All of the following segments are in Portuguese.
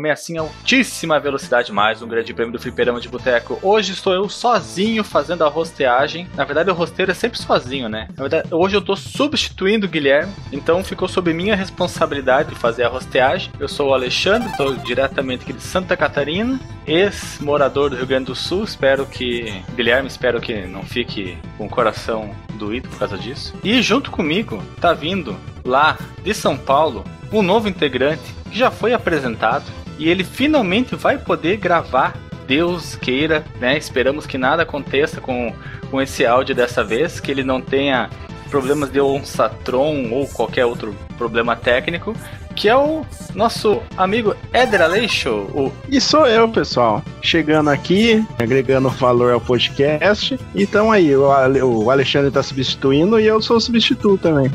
recomer assim a altíssima velocidade mais um grande prêmio do Fliperama de Boteco. Hoje estou eu sozinho fazendo a rosteagem. Na verdade, o rosteiro é sempre sozinho, né? Na verdade, hoje eu estou substituindo o Guilherme, então ficou sob minha responsabilidade de fazer a rosteagem. Eu sou o Alexandre, estou diretamente aqui de Santa Catarina, ex-morador do Rio Grande do Sul. Espero que. Guilherme, espero que não fique com o coração doído por causa disso. E junto comigo tá vindo lá de São Paulo um novo integrante que já foi apresentado e ele finalmente vai poder gravar. Deus queira, né? Esperamos que nada aconteça com, com esse áudio dessa vez, que ele não tenha problemas de Onsatron ou qualquer outro problema técnico, que é o nosso amigo Eder Aleixo. O... E sou eu, pessoal. Chegando aqui, agregando valor ao podcast. Então aí, o, o Alexandre tá substituindo e eu sou o substituto também.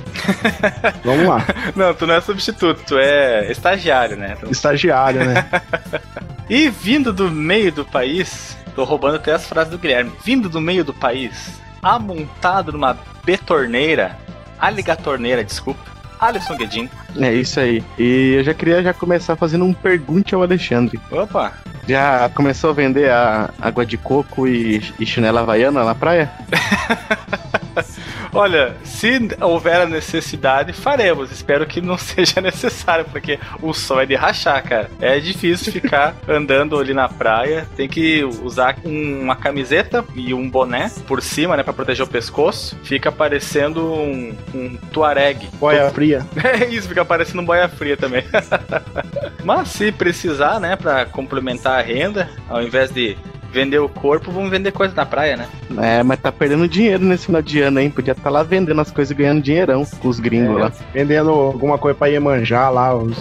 Vamos lá. Não, tu não é substituto, tu é estagiário, né? Estagiário, né? e vindo do meio do país, tô roubando até as frases do Guilherme. Vindo do meio do país, amontado numa betorneira, aligatorneira, desculpa Alisson Guedin. É isso aí. E eu já queria já começar fazendo um pergunte ao Alexandre. Opa! Já começou a vender a água de coco e, e chinela havaiana na praia? Olha, se houver a necessidade, faremos. Espero que não seja necessário, porque o sol é de rachar, cara. É difícil ficar andando ali na praia. Tem que usar uma camiseta e um boné por cima, né, para proteger o pescoço. Fica parecendo um, um tuareg. Boia fria. É isso, fica parecendo um boia fria também. Mas se precisar, né, para complementar a renda, ao invés de vender o corpo, vamos vender coisa na praia, né? É, mas tá perdendo dinheiro nesse final de ano, hein? Podia estar tá lá vendendo as coisas e ganhando dinheirão com os gringos é, lá. Vendendo alguma coisa pra Iemanjá lá, os...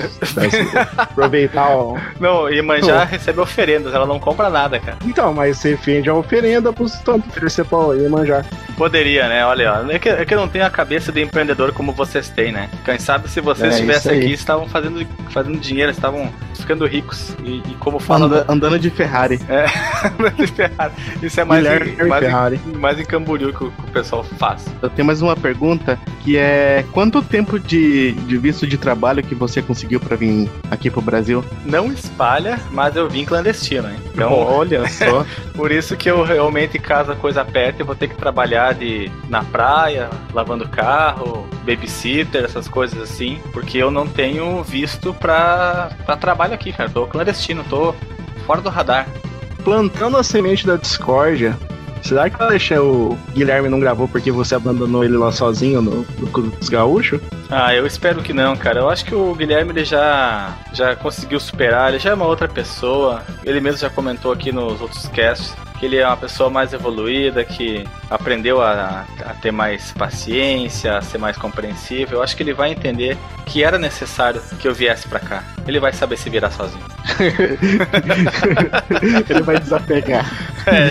aproveitar o... Não, Iemanjá recebe oferendas, ela não compra nada, cara. Então, mas você vende a oferenda pros tanto oferecer pra Iemanjá. Poderia, né? Olha, é que, é que eu não tenho a cabeça de empreendedor como vocês têm, né? Quem sabe se vocês é, estivessem aqui, estavam fazendo, fazendo dinheiro, estavam ficando ricos. E, e como fala. Anda, andando de Ferrari. É, de Ferrari. Isso é mais, em, mais, Ferrari. Em, mais em Camboriú que o, que o, pessoal faz. Eu tenho mais uma pergunta que é: quanto tempo de, de visto de trabalho que você conseguiu para vir aqui pro Brasil? Não espalha, mas eu vim clandestino, hein? Então, olha só. por isso que eu realmente, caso a coisa aperte, eu vou ter que trabalhar de, na praia, lavando carro, babysitter, essas coisas assim, porque eu não tenho visto pra trabalho aqui, cara. Tô clandestino, tô fora do radar. Plantando a semente da discórdia, será que o Guilherme não gravou porque você abandonou ele lá sozinho no, no dos gaúchos? Ah, eu espero que não, cara. Eu acho que o Guilherme ele já, já conseguiu superar, ele já é uma outra pessoa. Ele mesmo já comentou aqui nos outros casts que ele é uma pessoa mais evoluída, que aprendeu a, a, ter mais paciência, a ser mais compreensível. Eu acho que ele vai entender que era necessário que eu viesse para cá. Ele vai saber se virar sozinho. ele vai desapegar. É.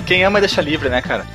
Quem ama deixa livre, né, cara?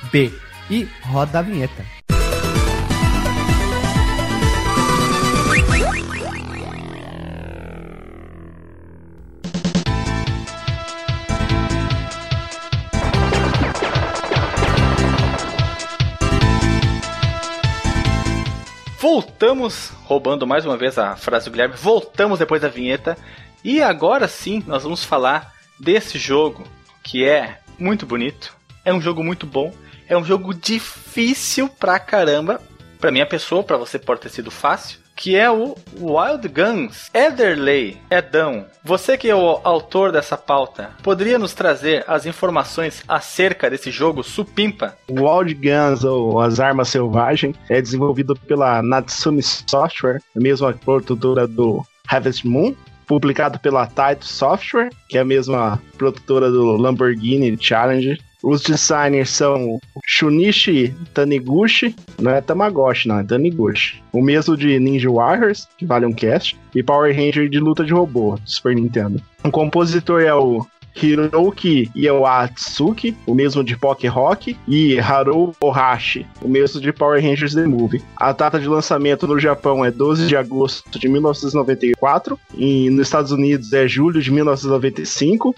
fdb. E roda a vinheta. Voltamos, roubando mais uma vez a frase do Guilherme, voltamos depois da vinheta. E agora sim, nós vamos falar desse jogo que é muito bonito, é um jogo muito bom, é um jogo difícil pra caramba. Pra minha pessoa, pra você pode ter sido fácil que é o Wild Guns. Ederley, Edão, você que é o autor dessa pauta, poderia nos trazer as informações acerca desse jogo supimpa? Wild Guns, ou As Armas Selvagens, é desenvolvido pela Natsumi Software, a mesma produtora do Harvest Moon, publicado pela Taito Software, que é a mesma produtora do Lamborghini Challenge. Os designers são Shunichi Taniguchi, não é Tamagotchi, não, é Taniguchi. O mesmo de Ninja Warriors, que vale um cast, e Power Ranger de luta de robô, Super Nintendo. O compositor é o Hiroki Iwatsuki, o mesmo de Poké Rock, e Haru Ohashi, o mesmo de Power Rangers The Movie. A data de lançamento no Japão é 12 de agosto de 1994, e nos Estados Unidos é julho de 1995,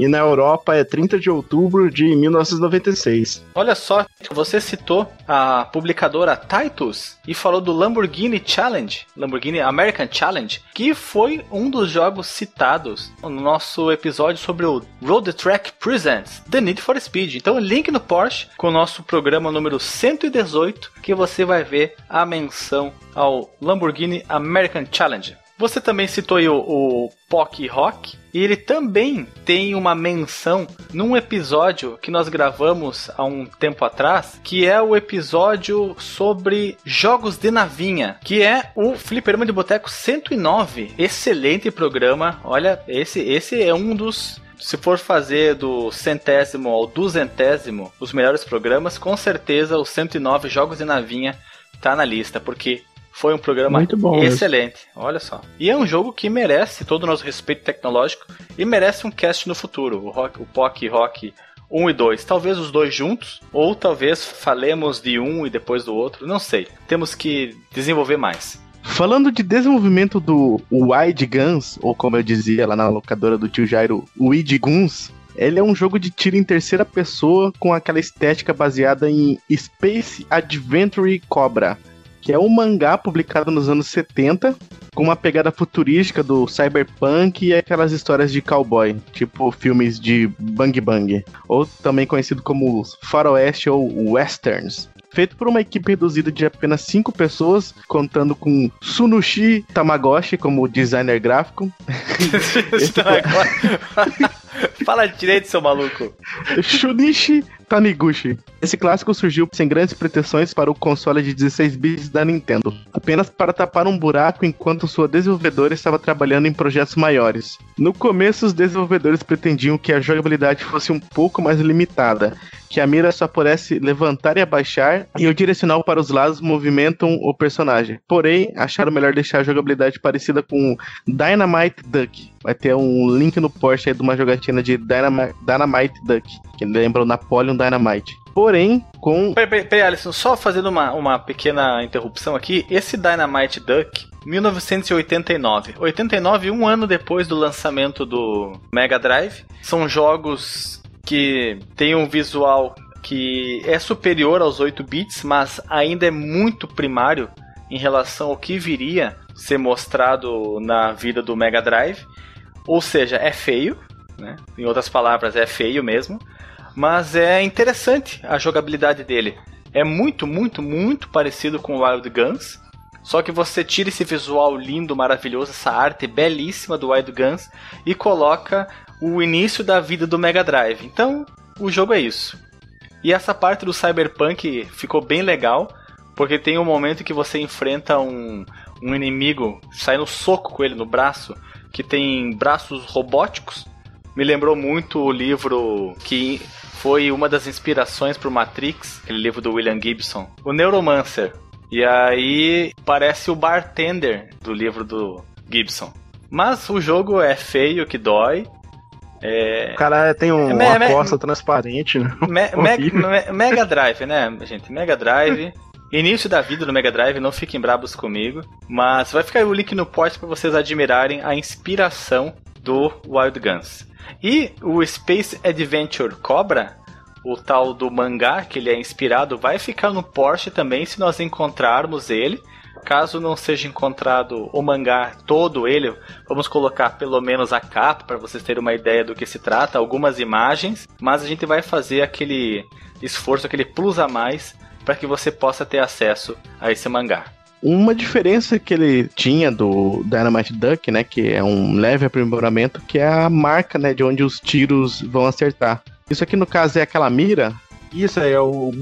e na Europa é 30 de outubro de 1996. Olha só, você citou a publicadora Titus e falou do Lamborghini Challenge, Lamborghini American Challenge, que foi um dos jogos citados no nosso episódio sobre o Road Track Presents The Need for Speed. Então, link no Porsche com o nosso programa número 118 que você vai ver a menção ao Lamborghini American Challenge. Você também citou aí o, o Pock Rock, e ele também tem uma menção num episódio que nós gravamos há um tempo atrás, que é o episódio sobre jogos de navinha, que é o Fliperama de Boteco 109. Excelente programa. Olha, esse, esse é um dos se for fazer do centésimo ao duzentésimo os melhores programas, com certeza o 109 Jogos de Navinha tá na lista, porque foi um programa Muito bom excelente. Olha só. E é um jogo que merece todo o nosso respeito tecnológico e merece um cast no futuro. O, rock, o POC Rock 1 e 2. Talvez os dois juntos, ou talvez falemos de um e depois do outro. Não sei. Temos que desenvolver mais. Falando de desenvolvimento do Wide Guns, ou como eu dizia lá na locadora do tio Jairo, Wide Guns, ele é um jogo de tiro em terceira pessoa com aquela estética baseada em Space Adventure Cobra que é um mangá publicado nos anos 70, com uma pegada futurística do cyberpunk e aquelas histórias de cowboy, tipo filmes de Bang Bang, ou também conhecido como faroeste ou westerns. Feito por uma equipe reduzida de apenas 5 pessoas, contando com Sunushi Tamagotchi como designer gráfico. Fala direito, seu maluco. Shunichi Taniguchi. Esse clássico surgiu sem grandes pretensões para o console de 16 bits da Nintendo, apenas para tapar um buraco enquanto sua desenvolvedora estava trabalhando em projetos maiores. No começo, os desenvolvedores pretendiam que a jogabilidade fosse um pouco mais limitada, que a mira só pudesse levantar e abaixar e o direcional para os lados movimentam o personagem. Porém, acharam melhor deixar a jogabilidade parecida com Dynamite Duck. Vai ter um link no Porsche aí de uma jogatina de Dynamite, Dynamite Duck, que lembra o Napoleon Dynamite. Porém, com. Peraí, peraí, Alisson, só fazendo uma, uma pequena interrupção aqui. Esse Dynamite Duck, 1989. 89, um ano depois do lançamento do Mega Drive. São jogos que têm um visual que é superior aos 8 bits, mas ainda é muito primário em relação ao que viria ser mostrado na vida do Mega Drive. Ou seja, é feio, né? Em outras palavras, é feio mesmo. Mas é interessante a jogabilidade dele. É muito, muito, muito parecido com Wild Guns. Só que você tira esse visual lindo, maravilhoso, essa arte belíssima do Wild Guns e coloca o início da vida do Mega Drive. Então, o jogo é isso. E essa parte do Cyberpunk ficou bem legal, porque tem um momento que você enfrenta um, um inimigo, sai no soco com ele no braço, que tem braços robóticos. Me lembrou muito o livro que foi uma das inspirações para o Matrix, aquele livro do William Gibson, o Neuromancer. E aí parece o bartender do livro do Gibson. Mas o jogo é feio, que dói. É... O cara tem um, É, uma me- costa transparente, né? Me-. Me- Me- Mega Drive, né, gente? Mega Drive. Início da vida do Mega Drive, não fiquem brabos comigo. Mas vai ficar aí o link no post para vocês admirarem a inspiração do Wild Guns. E o Space Adventure Cobra, o tal do mangá que ele é inspirado, vai ficar no Porsche também se nós encontrarmos ele. Caso não seja encontrado o mangá todo ele, vamos colocar pelo menos a capa para vocês terem uma ideia do que se trata, algumas imagens, mas a gente vai fazer aquele esforço, aquele plus a mais para que você possa ter acesso a esse mangá. Uma diferença que ele tinha do Dynamite Duck, né, que é um leve aprimoramento, que é a marca, né, de onde os tiros vão acertar. Isso aqui no caso é aquela mira Isso aí é o,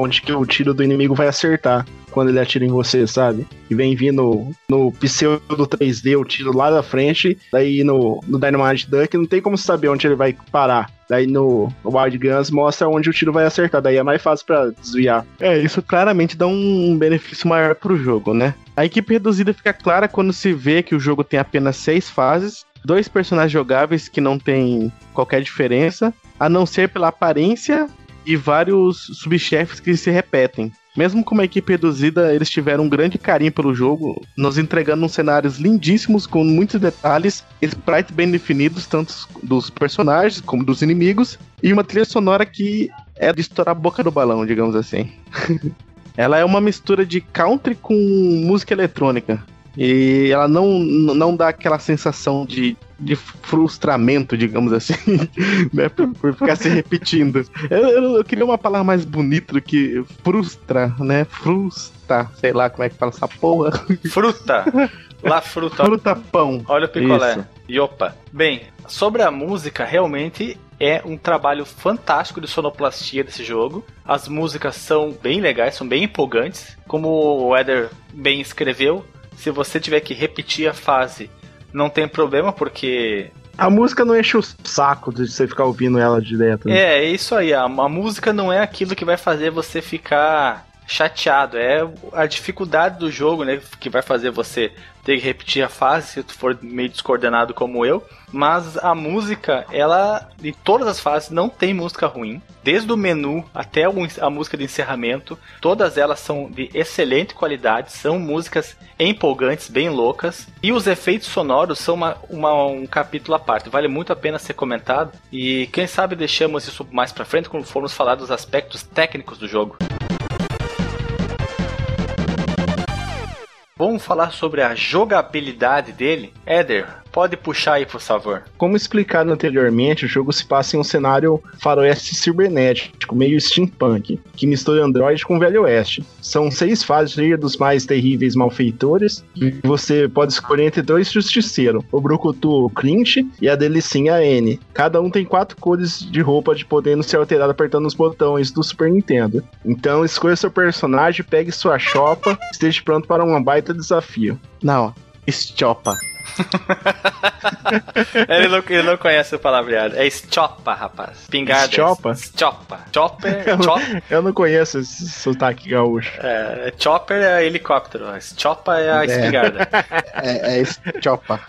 onde que o tiro do inimigo vai acertar quando ele atira em você, sabe? E vem vindo no pseudo 3D o tiro lá da frente, daí no, no Dynamite Duck não tem como saber onde ele vai parar. Daí no Wild Guns mostra onde o tiro vai acertar, daí é mais fácil pra desviar. É, isso claramente dá um benefício maior pro jogo, né? A equipe reduzida fica clara quando se vê que o jogo tem apenas seis fases, dois personagens jogáveis que não tem qualquer diferença, a não ser pela aparência e vários subchefes que se repetem. Mesmo com uma equipe reduzida, eles tiveram um grande carinho pelo jogo, nos entregando uns cenários lindíssimos com muitos detalhes, sprites bem definidos, tanto dos personagens como dos inimigos, e uma trilha sonora que é de estourar a boca do balão, digamos assim. Ela é uma mistura de country com música eletrônica. E ela não, não dá aquela sensação de, de frustramento, digamos assim, né? Por, por ficar se repetindo. Eu, eu, eu queria uma palavra mais bonita do que frustra, né? Frustra, sei lá como é que fala essa porra. Fruta. La fruta. Fruta pão. Olha o picolé. Isso. E opa. Bem, sobre a música, realmente é um trabalho fantástico de sonoplastia desse jogo. As músicas são bem legais, são bem empolgantes. Como o Eder bem escreveu, se você tiver que repetir a fase, não tem problema, porque A música não enche o saco de você ficar ouvindo ela direto. né? É, é isso aí. A, a música não é aquilo que vai fazer você ficar chateado. É a dificuldade do jogo, né? Que vai fazer você ter que repetir a fase se tu for meio descoordenado como eu. Mas a música, ela, em todas as fases, não tem música ruim. Desde o menu até a música de encerramento, todas elas são de excelente qualidade, são músicas empolgantes, bem loucas. E os efeitos sonoros são uma- uma- um capítulo à parte, vale muito a pena ser comentado. E quem sabe deixamos isso mais pra frente quando formos falar dos aspectos técnicos do jogo. Vamos falar sobre a jogabilidade dele? Éder, pode puxar aí, por favor. Como explicado anteriormente, o jogo se passa em um cenário faroeste cibernético, meio steampunk, que mistura Android com Velho Oeste. São seis fases cheias dos mais terríveis malfeitores, e você pode escolher entre dois justiceiros, o Brucutu o Clint e a delicinha N. Cada um tem quatro cores de roupa de podendo ser alterada apertando os botões do Super Nintendo. Então escolha seu personagem, pegue sua chopa, esteja pronto para um baita desafio. Não, Estiopa. ele, não, ele não conhece o palavreado. É Stiopa, rapaz. Pingada. Stiopa? Stiopa. Chopper. Chop, Eu não conheço esse sotaque gaúcho. é, chopper é helicóptero. Stiopa é a É. espingarda. É, é Estiopa.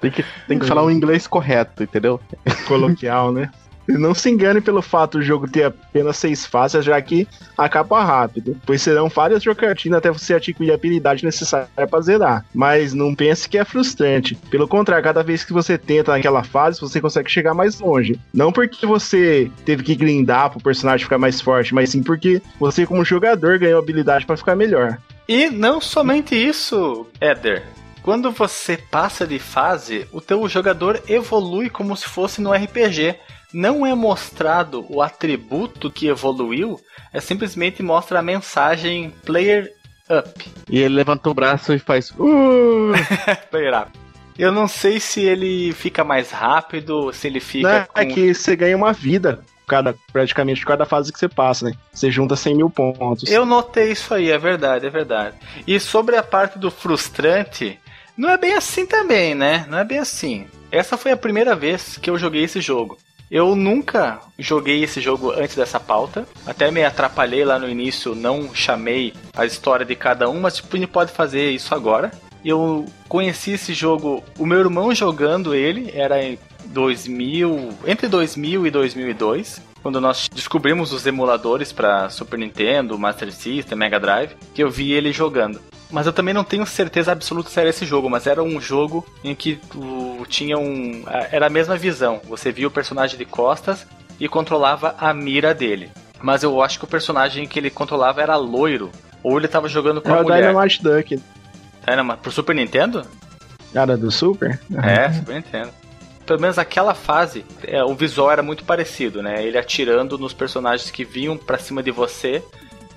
Tem que, tem que falar o inglês correto, entendeu? coloquial, né? Não se engane pelo fato do jogo ter apenas seis fases, já que acaba rápido, pois serão várias jogatinas até você adquirir a habilidade necessária para zerar. Mas não pense que é frustrante. Pelo contrário, cada vez que você tenta naquela fase, você consegue chegar mais longe. Não porque você teve que grindar pro personagem ficar mais forte, mas sim porque você, como jogador, ganhou habilidade para ficar melhor. E não somente isso, Éder. Quando você passa de fase, o teu jogador evolui como se fosse no RPG. Não é mostrado o atributo que evoluiu, é simplesmente mostra a mensagem Player Up. E ele levanta o braço e faz. Uh! Player Up. Eu não sei se ele fica mais rápido, se ele fica Né? com... É que você ganha uma vida. Cada, praticamente cada fase que você passa, né? Você junta 100 mil pontos. Eu notei isso aí, é verdade, é verdade. E sobre a parte do frustrante, não é bem assim também, né? Não é bem assim. Essa foi a primeira vez que eu joguei esse jogo. Eu nunca joguei esse jogo antes dessa pauta. Até me atrapalhei lá no início, não chamei a história de cada um, mas tipo, a gente pode fazer isso agora. Eu conheci esse jogo, o meu irmão jogando ele, era em 2000, entre 2000 e 2002, quando nós descobrimos os emuladores para Super Nintendo, Master System, Mega Drive, que eu vi ele jogando. Mas eu também não tenho certeza absoluta se era esse jogo, mas era um jogo em que tu tinha um. Era a mesma visão. Você via o personagem de costas e controlava a mira dele. Mas eu acho que o personagem que ele controlava era loiro. Ou ele tava jogando com É a o mulher. Dynamite Duck. Dynamite. Pro Super Nintendo? Cara do Super? É, Super Nintendo. Pelo menos aquela fase, é, o visual era muito parecido, né? Ele atirando nos personagens que vinham pra cima de você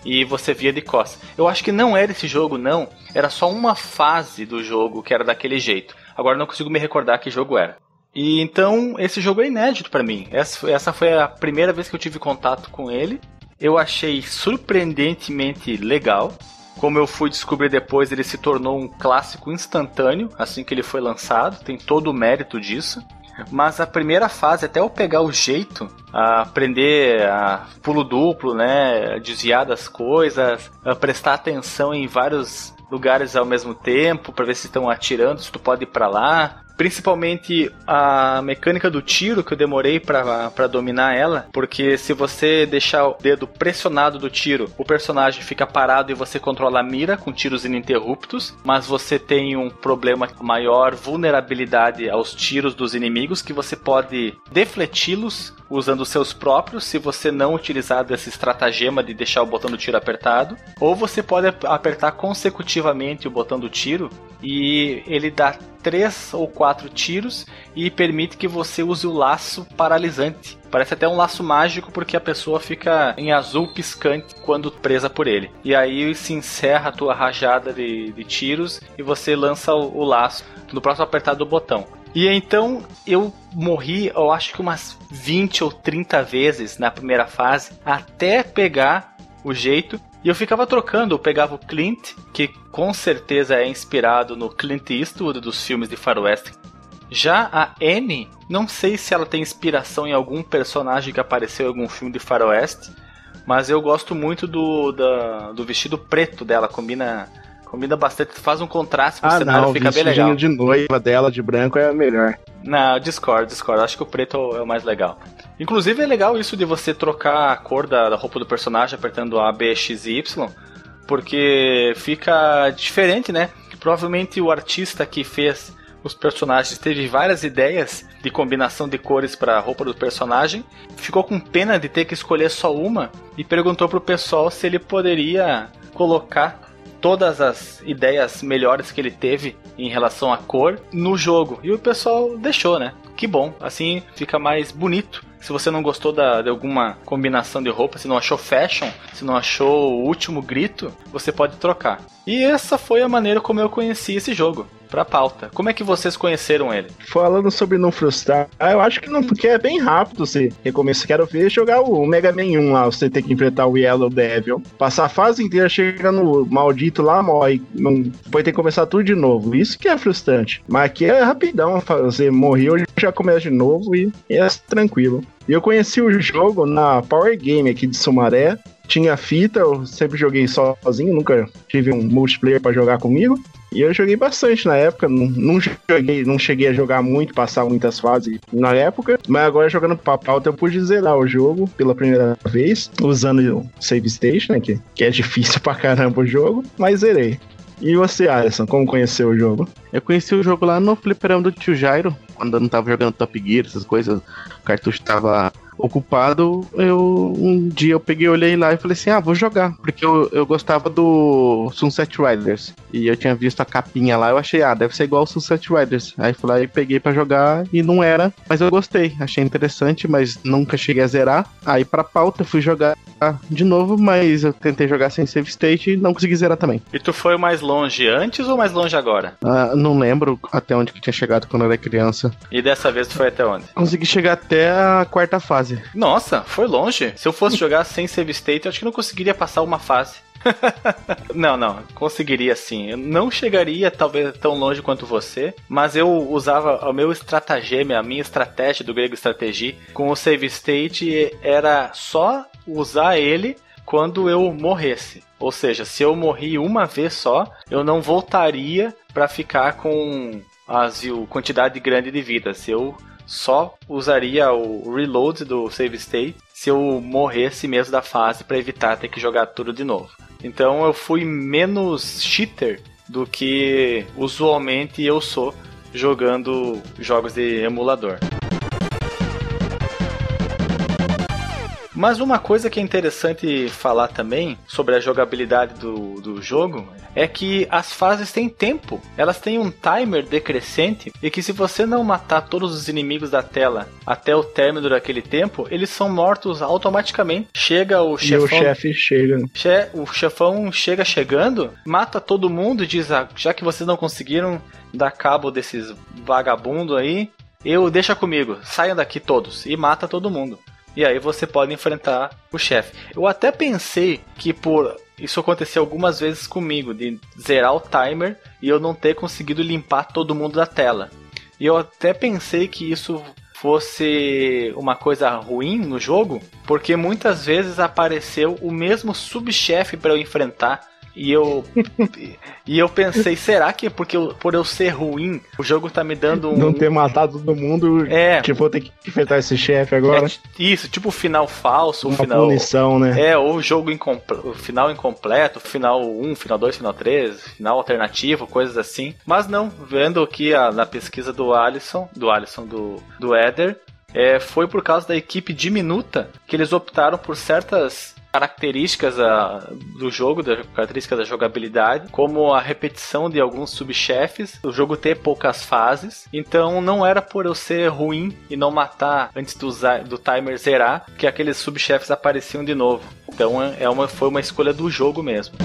e você via de costas. Eu acho que não era esse jogo, não. Era só uma fase do jogo que era daquele jeito. Agora não consigo me recordar que jogo era. E então esse jogo é inédito para mim. Essa, essa foi a primeira vez que eu tive contato com ele. Eu achei surpreendentemente legal. Como eu fui descobrir depois, ele se tornou um clássico instantâneo assim que ele foi lançado. Tem todo o mérito disso. Mas a primeira fase, até eu pegar o jeito, aprender a pulo duplo, né, desviar das coisas, prestar atenção em vários lugares ao mesmo tempo para ver se estão atirando, se tu pode ir para lá, Principalmente a mecânica do tiro que eu demorei para dominar ela, porque se você deixar o dedo pressionado do tiro, o personagem fica parado e você controla a mira com tiros ininterruptos, mas você tem um problema maior vulnerabilidade aos tiros dos inimigos que você pode defleti-los usando seus próprios, se você não utilizar desse estratagema de deixar o botão do tiro apertado, ou você pode apertar consecutivamente o botão do tiro e ele dá três ou quatro tiros e permite que você use o laço paralisante. Parece até um laço mágico porque a pessoa fica em azul piscante quando presa por ele. E aí se encerra a tua rajada de, de tiros e você lança o, o laço no próximo apertar do botão. E então eu morri, eu acho que umas 20 ou 30 vezes na primeira fase até pegar o jeito e eu ficava trocando, eu pegava o Clint, que com certeza é inspirado no Clint Eastwood dos filmes de faroeste. Já a Annie, não sei se ela tem inspiração em algum personagem que apareceu em algum filme de faroeste, mas eu gosto muito do, da, do vestido preto dela, combina combina bastante, faz um contraste com ah, o cenário, não, fica bem legal. de noiva dela de branco é melhor. Não, discordo, discordo. Acho que o preto é o mais legal. Inclusive é legal isso de você trocar a cor da, da roupa do personagem apertando A, B, X e Y, porque fica diferente, né? Provavelmente o artista que fez os personagens teve várias ideias de combinação de cores para a roupa do personagem, ficou com pena de ter que escolher só uma e perguntou pro pessoal se ele poderia colocar todas as ideias melhores que ele teve em relação à cor no jogo. E o pessoal deixou, né? Que bom, assim fica mais bonito. Se você não gostou da, de alguma combinação de roupa, se não achou fashion, se não achou o último grito, você pode trocar. E essa foi a maneira como eu conheci esse jogo pra pauta. Como é que vocês conheceram ele? Falando sobre não frustrar, eu acho que não, porque é bem rápido você recomeça. Quero ver jogar o Mega Man 1 lá, você ter que enfrentar o Yellow Devil. Passar a fase inteira, chega no maldito lá, morre. Não, depois tem que começar tudo de novo. Isso que é frustrante. Mas aqui é rapidão, você morreu, já começa de novo e é tranquilo. E eu conheci o jogo na Power Game aqui de Sumaré tinha fita, eu sempre joguei sozinho, nunca tive um multiplayer para jogar comigo. E eu joguei bastante na época, não, não, joguei, não cheguei a jogar muito, passar muitas fases na época, mas agora jogando pra pauta eu pude zerar o jogo pela primeira vez, usando o Save Station, né, que, que é difícil pra caramba o jogo, mas zerei. E você, Alisson, como conheceu o jogo? Eu conheci o jogo lá no fliperama do tio Jairo, quando eu não tava jogando Top Gear, essas coisas, o cartucho tava ocupado, eu um dia eu peguei, olhei lá e falei assim: ah, vou jogar. Porque eu, eu gostava do Sunset Riders. E eu tinha visto a capinha lá, eu achei, ah, deve ser igual o Sunset Riders. Aí fui lá e peguei para jogar e não era, mas eu gostei, achei interessante, mas nunca cheguei a zerar. Aí pra pauta fui jogar de novo, mas eu tentei jogar sem save state e não consegui zerar também. E tu foi mais longe antes ou mais longe agora? Ah, não lembro até onde que tinha chegado quando eu era criança. E dessa vez tu foi até onde? Consegui chegar até a quarta fase fase. Nossa, foi longe. Se eu fosse jogar sem save state, eu acho que não conseguiria passar uma fase. não, não, conseguiria sim. Eu não chegaria talvez tão longe quanto você, mas eu usava o meu estratagema, a minha estratégia do grego estratégia com o save state era só usar ele quando eu morresse. Ou seja, se eu morri uma vez só, eu não voltaria para ficar com a quantidade grande de vida. Se eu só usaria o reload do save state se eu morresse mesmo da fase para evitar ter que jogar tudo de novo. Então eu fui menos cheater do que usualmente eu sou jogando jogos de emulador. Mas uma coisa que é interessante falar também sobre a jogabilidade do, do jogo é que as fases têm tempo. Elas têm um timer decrescente e que se você não matar todos os inimigos da tela até o término daquele tempo, eles são mortos automaticamente. Chega o chefão. E o chefe chega. Che, o chefão chega chegando, mata todo mundo e diz: ah, já que vocês não conseguiram dar cabo desses vagabundos aí, eu deixa comigo, saiam daqui todos e mata todo mundo. E aí você pode enfrentar o chefe. Eu até pensei que por isso aconteceu algumas vezes comigo, de zerar o timer e eu não ter conseguido limpar todo mundo da tela. E eu até pensei que isso fosse uma coisa ruim no jogo, porque muitas vezes apareceu o mesmo subchefe para eu enfrentar e eu e eu pensei, será que porque eu, por eu ser ruim, o jogo tá me dando um Não ter matado todo mundo, É. tipo, vou ter que enfrentar esse chefe agora. é, isso, tipo final falso, Uma final punição, né? É, ou o jogo incomple... o final incompleto, final 1, final 2, final 3, final alternativo, coisas assim. Mas não, vendo aqui a- na pesquisa do Alisson, do Alisson, do, do Eder, é, foi por causa da equipe diminuta que eles optaram por certas características ah, do jogo, da características da jogabilidade, como a repetição de alguns subchefes, o jogo ter poucas fases, então não era por eu ser ruim e não matar antes do, do timer zerar que aqueles subchefes apareciam de novo. Então é uma, foi uma escolha do jogo mesmo.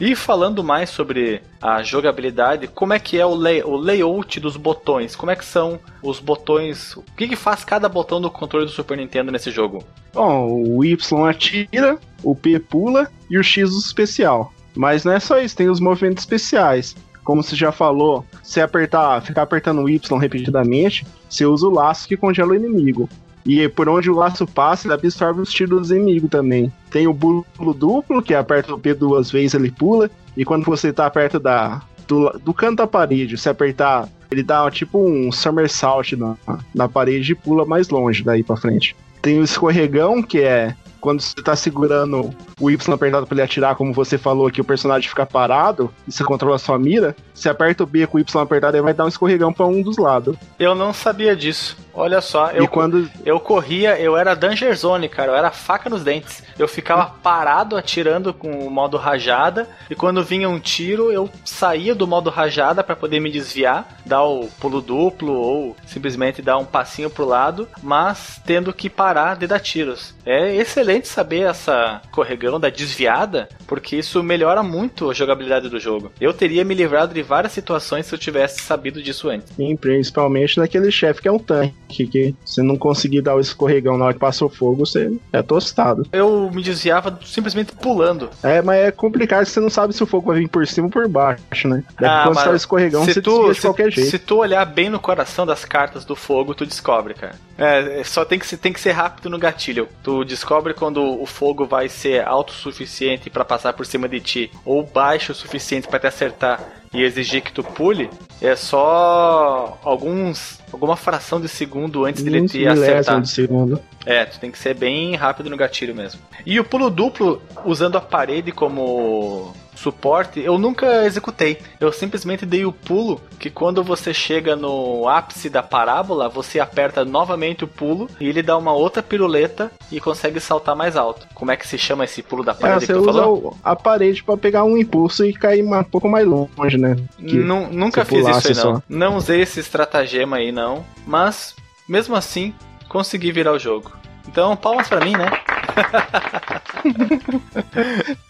E falando mais sobre a jogabilidade, como é que é o, lay- o layout dos botões? Como é que são os botões? O que, que faz cada botão do controle do Super Nintendo nesse jogo? Bom, o Y atira, o P pula e o X usa especial. Mas não é só isso, tem os movimentos especiais. Como você já falou, se apertar, ficar apertando o Y repetidamente, você usa o laço que congela o inimigo. E por onde o laço passa, ele absorve os tiros dos inimigos também. Tem o pulo duplo, que aperta o P duas vezes, ele pula. E quando você tá perto da, do, do canto da parede, se apertar, ele dá tipo um somersault na, na parede e pula mais longe daí pra frente. Tem o escorregão, que é quando você tá segurando o Y apertado pra ele atirar, como você falou, que o personagem fica parado e você controla a sua mira. Se aperta o B com o Y apertado, ele vai dar um escorregão pra um dos lados. Eu não sabia disso. Olha só, eu, e quando. eu corria, eu era Danger Zone, cara, eu era faca nos dentes. Eu ficava parado atirando com o modo rajada e quando vinha um tiro, eu saía do modo rajada para poder me desviar, dar o pulo duplo ou simplesmente dar um passinho pro lado, mas tendo que parar de dar tiros. É excelente saber essa corregão da desviada, porque isso melhora muito a jogabilidade do jogo. Eu teria me livrado de várias situações se eu tivesse sabido disso antes. Sim, principalmente naquele chefe que é um tanque, que se não conseguir dar o escorregão na hora que passa o fogo, você é tostado. Eu me desviava simplesmente pulando. É, mas é complicado você não sabe se o fogo vai vir por cima ou por baixo, né? Daí Ah, quando mas o escorregão, se você tu, se, qualquer jeito. se tu olhar bem no coração das cartas do fogo, tu descobre, cara. É, é, só tem que, ser, tem que ser rápido no gatilho. Tu descobre quando o fogo vai ser alto o suficiente pra passar por cima de ti, ou baixo o suficiente pra te acertar e exigir que tu pule. É só alguns alguma fração de segundo antes dele te acertar. de segundo. É, tu tem que ser bem rápido no gatilho mesmo. E o pulo duplo, usando a parede como suporte, eu nunca executei. Eu simplesmente dei o pulo, que quando você chega no ápice da parábola, você aperta novamente o pulo e ele dá uma outra piruleta e consegue saltar mais alto. Como é que se chama esse pulo da É, parede você que tu usa falou? a parede pra pegar um impulso e cair um pouco mais longe, né? Que nunca fiz isso aí não. só. Não usei esse estratagema aí não, mas mesmo assim consegui virar o jogo. Então, palmas pra mim, né?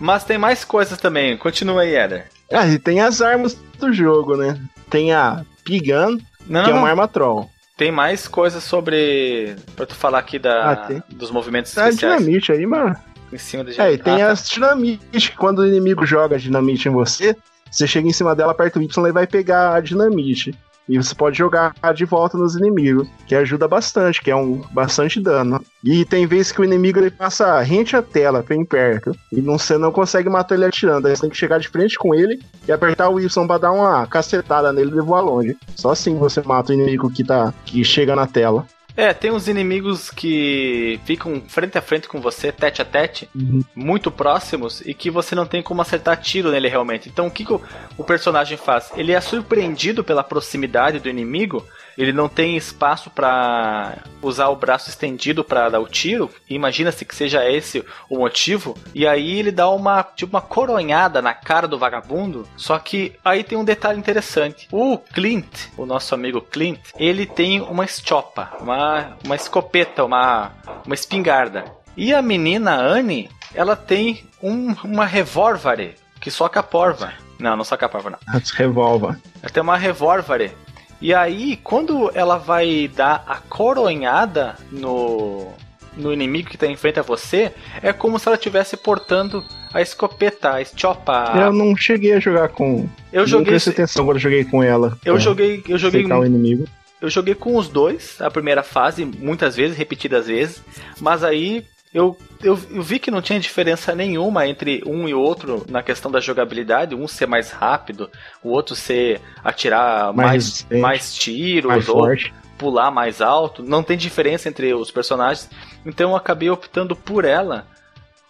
mas tem mais coisas também. Continua aí, Eder. Ah, e tem as armas do jogo, né? Tem a Pigun, Não, que é uma arma troll. Tem mais coisas sobre pra tu falar aqui da Ah, tem. dos movimentos Tem a especiais dinamite aí, mano. em cima do É, e tem Ah, tá. as dinamite, que quando o inimigo joga dinamite em você, você chega em cima dela, aperta o Y e vai pegar a dinamite. E você pode jogar de volta nos inimigos, que ajuda bastante, que é um bastante dano. E tem vezes que o inimigo ele passa rente à tela, bem perto, e não, você não consegue matar ele atirando. Aí você tem que chegar de frente com ele e apertar o Y pra dar uma cacetada nele e voar longe. Só assim você mata o inimigo que, tá, que chega na tela. É, tem uns inimigos que ficam frente a frente com você, tete a tete, muito próximos, e que você não tem como acertar tiro nele realmente. Então o que, que o, o personagem faz? Ele é surpreendido pela proximidade do inimigo, ele não tem espaço pra usar o braço estendido pra dar o tiro. Imagina-se que seja esse o motivo. E aí ele dá uma tipo uma coronhada na cara do vagabundo. Só que aí tem um detalhe interessante. O Clint, o nosso amigo Clint, ele tem uma estiopa, uma, uma escopeta, uma, uma espingarda. E a menina Anne, ela tem um, uma revólver que soca a porva. Não, não saca pólvora, não. As revolva. Ela tem uma revólver. E aí, quando ela vai dar a coronhada no, no inimigo que tá em frente a você, é como se ela estivesse portando a escopeta, a estiopa. Eu não cheguei a jogar com. Eu não joguei. prestei atenção quando eu joguei com ela. Eu joguei. Eu joguei. o inimigo. Eu joguei com os dois, a primeira fase, muitas vezes, repetidas vezes, mas aí eu, eu, eu vi que não tinha diferença nenhuma entre um e outro na questão da jogabilidade, um ser mais rápido, o outro ser atirar Mais mais, mais tiros, Mais ou pular mais alto, não tem diferença entre os personagens, então eu acabei optando por ela.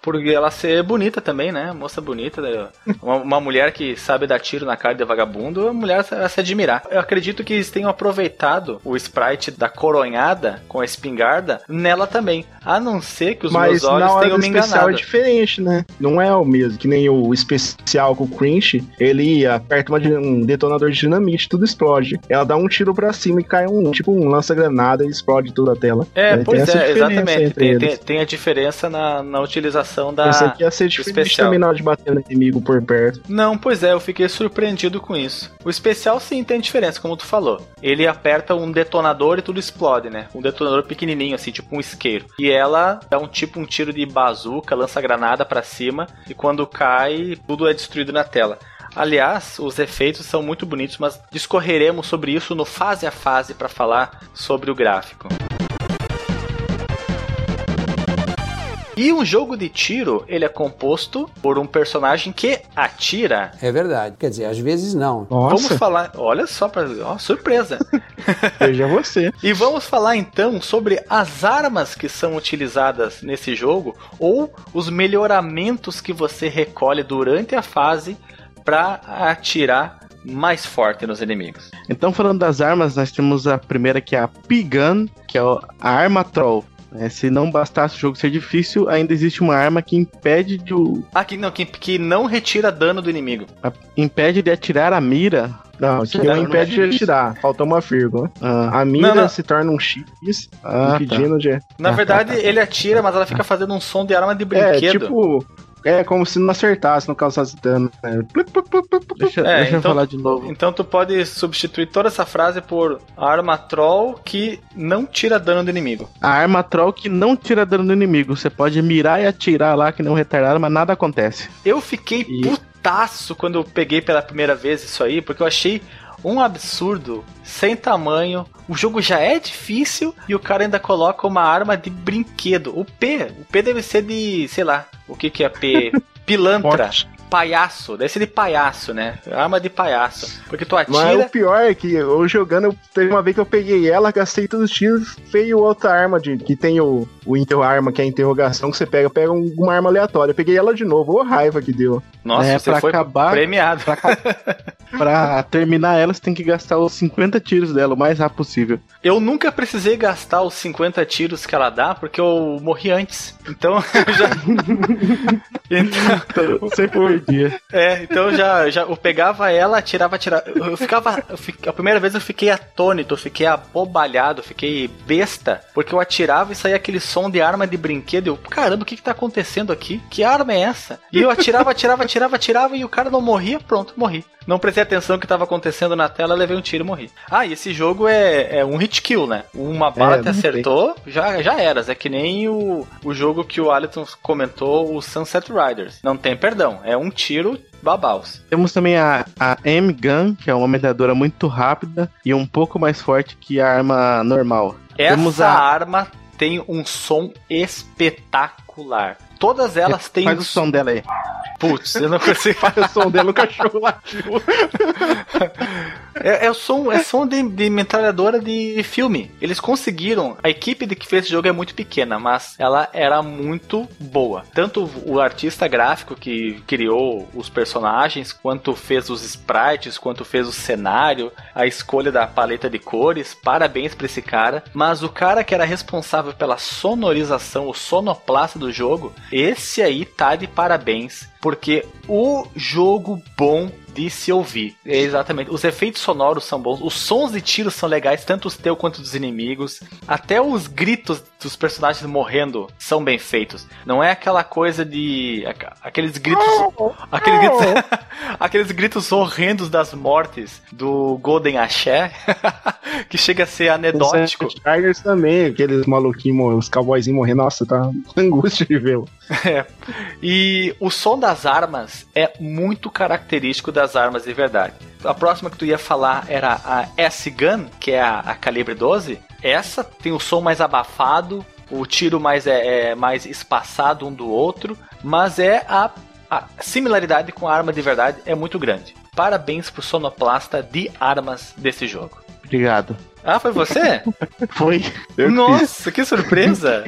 Por ela ser bonita também, né? Moça bonita. né? Uma, uma mulher que sabe dar tiro na cara de vagabundo, a mulher a se admirar. Eu acredito que eles tenham aproveitado o sprite da coronhada com a espingarda nela também. A não ser que os Mas meus olhos na hora tenham do me especial enganado. é diferente, né? Não é o mesmo. Que nem o especial com o Cringe, ele aperta uma, um detonador de dinamite, tudo explode. Ela dá um tiro pra cima e cai um tipo um lança-granada e explode toda a tela. É, Tem pois é, exatamente. Tem, tem, tem a diferença na, na utilização da. Pensei que ia ser diferente especial. hora de bater no inimigo por perto. Não, pois é, eu fiquei surpreendido com isso. O especial sim tem diferença, como tu falou. Ele aperta um detonador e tudo explode, né? Um detonador pequenininho, assim, tipo um isqueiro. E ela dá um tipo um tiro de bazuca, lança granada pra cima e quando cai, tudo é destruído na tela. Aliás, os efeitos são muito bonitos, mas discorreremos sobre isso no fase a fase para falar sobre o gráfico. E um jogo de tiro, ele é composto por um personagem que atira É verdade. Quer dizer, às vezes não. Vamos Nossa, falar, olha só, pra, ó, surpresa. veja você. e vamos falar então sobre as armas que são utilizadas nesse jogo ou os melhoramentos que você recolhe durante a fase para atirar mais forte nos inimigos. Então, falando das armas, nós temos a primeira que é a P-Gun, que é o- a arma troll. É, se não bastasse o jogo ser difícil, ainda existe uma arma que impede de, o- Ah, que não, que, que não retira dano do inimigo. a- impede de atirar a mira. Não, que Não, não impede é de atirar. Faltou uma vírgula. Ah, A mira Não, não. se torna um X, Ah, impedindo de. Na Ah, verdade, tá, tá. ele atira, mas ela fica fazendo um som de arma de É, brinquedo. tipo. É como se não acertasse, não causasse dano. né? Deixa, É, deixa eu então- falar de novo. Então tu pode substituir toda essa frase por arma troll que não tira dano do inimigo. A arma troll que não tira dano do inimigo. Você pode mirar e atirar lá que não retardado, mas nada acontece. Eu fiquei E- putaço quando eu peguei pela primeira vez isso aí, porque eu achei um absurdo, sem tamanho. O jogo já é difícil e o cara ainda coloca uma arma de brinquedo. O P, o P deve ser de, sei lá, o que que é P? Pilantra, Forte. Palhaço, deve ser de palhaço, né? Arma de palhaço. Porque tu Mas atira, o pior é que eu jogando, eu- teve uma vez que eu peguei ela, gastei todos os tiros, veio outra arma de, que tem o, o inter- arma, que é a interrogação, que você pega, pega um- uma arma aleatória. Eu peguei ela de novo, ô raiva que deu. nossa, é, você pra foi acabar- premiado. Pra terminar ela, você tem que gastar os 50 tiros dela o mais rápido possível. Eu nunca precisei gastar os 50 tiros que ela dá, porque eu morri antes. Então, eu já. então, Você perdia. é, então já, já eu pegava ela, atirava, atirava. Eu, ficava. eu fi- a primeira vez eu fiquei atônito, eu fiquei abobalhado, fiquei besta, porque eu atirava e saía aquele som de arma de brinquedo. Eu, caramba, o que que tá acontecendo aqui? Que arma é essa? E eu atirava, atirava, atirava, atirava e o cara não morria, pronto, morri. Não prestei atenção no que tava acontecendo na tela, levei um tiro e morri. Ah, e esse jogo é, é um hit kill, né? Uma bala É, te acertou, já, já eras. É que nem o, o jogo que o Alisson comentou, o Sunset Riders. Não tem perdão, é um tiro babaus. Temos também a, a M-Gun, que é uma metralhadora muito rápida e um pouco mais forte que a arma normal. Essa Temos a- arma tem um som espetacular. Todas elas têm Faz o som dela aí. Putz, eu não consigo. Faz o som dela, o cachorro latiu. É, é som, é som de, de metralhadora de filme. Eles conseguiram. A equipe de que fez esse jogo é muito pequena, mas ela era muito boa. Tanto o artista gráfico que criou os personagens, quanto fez os sprites, quanto fez o cenário, a escolha da paleta de cores. Parabéns pra esse cara. Mas o cara que era responsável pela sonorização, o sonoplasta do jogo, esse aí tá de parabéns. Porque o jogo bom de se ouvir. É exatamente. Os efeitos sonoros são bons, os sons de tiro são legais, tanto os teus quanto dos inimigos. Até os gritos dos personagens morrendo são bem feitos. Não é aquela coisa de. aqu- aqueles gritos. aquele grito, Aqueles gritos horrendos das mortes do Golden Axé, que chega a ser anedótico. Os Chargers também, aqueles maluquinhos, os cowboyzinhos morrendo. Nossa, tá angústia de ver. É. E o som das armas é muito característico das armas de verdade. A próxima que tu ia falar era a S-Gun, que é a, a calibre 12. Essa tem o som mais abafado, o tiro mais é, é mais espaçado um do outro, mas é a, a similaridade com a arma de verdade é muito grande. Parabéns pro sonoplasta de armas desse jogo. Obrigado. Ah, foi você? Foi. Eu que Nossa, que surpresa!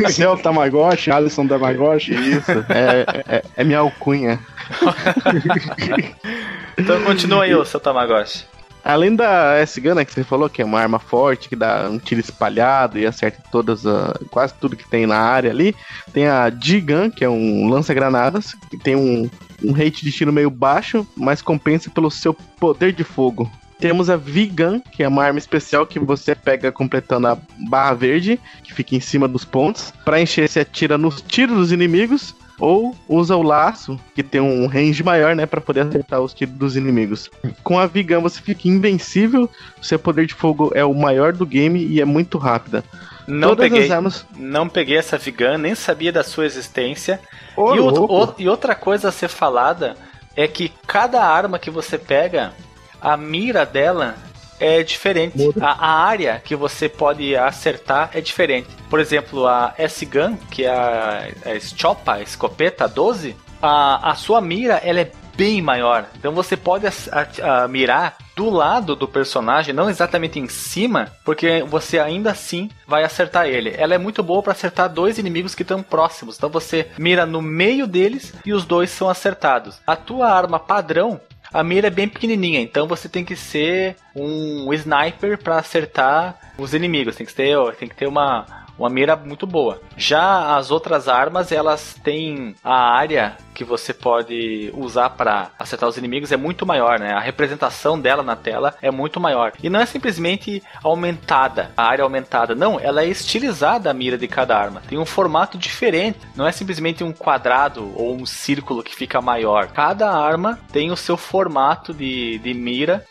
Você é o Tamagotchi, Alisson Tamagotchi. fiz. Isso. É, é, é minha alcunha. Então continua aí, ô seu Tamagotchi. Além da S-Gun, né, que você falou, que é uma arma forte, que dá um tiro espalhado e acerta todas, a- quase tudo que tem na área ali, tem a G-Gun, que é um lança-granadas, que tem um, um rate de tiro meio baixo, mas compensa pelo seu poder de fogo. Temos a V-Gun, que é uma arma especial que você pega completando a barra verde, que fica em cima dos pontos. Para encher, você atira nos tiros dos inimigos, ou usa o laço, que tem um range maior, né, para poder acertar os tiros dos inimigos. Com a Vigan você fica invencível, seu poder de fogo é o maior do game e é muito rápida. Não Todas peguei, as armas. não peguei essa Vigan, nem sabia da sua existência. Ô, e, louco. o- e outra coisa a ser falada é que cada arma que você pega, a mira dela é diferente. A, a área que você pode acertar é diferente. Por exemplo, a S-Gun, que é a, a Stopa, a escopeta 12, a, a sua mira ela é bem maior. Então você pode a mirar do lado do personagem, não exatamente em cima, porque você ainda assim vai acertar ele. Ela é muito boa para acertar dois inimigos que estão próximos. Então você mira no meio deles e os dois são acertados. A tua arma padrão a mira é bem pequenininha, então você tem que ser um sniper para acertar os inimigos. Tem que ter, tem que ter uma, uma mira muito boa. Já as outras armas, elas têm a área que você pode usar para acertar os inimigos é muito maior, né? A representação dela na tela é muito maior. E não é simplesmente aumentada, a área aumentada. Não, ela é estilizada a mira de cada arma. Tem um formato diferente. Não é simplesmente um quadrado ou um círculo que fica maior. Cada arma tem o seu formato de, de mira,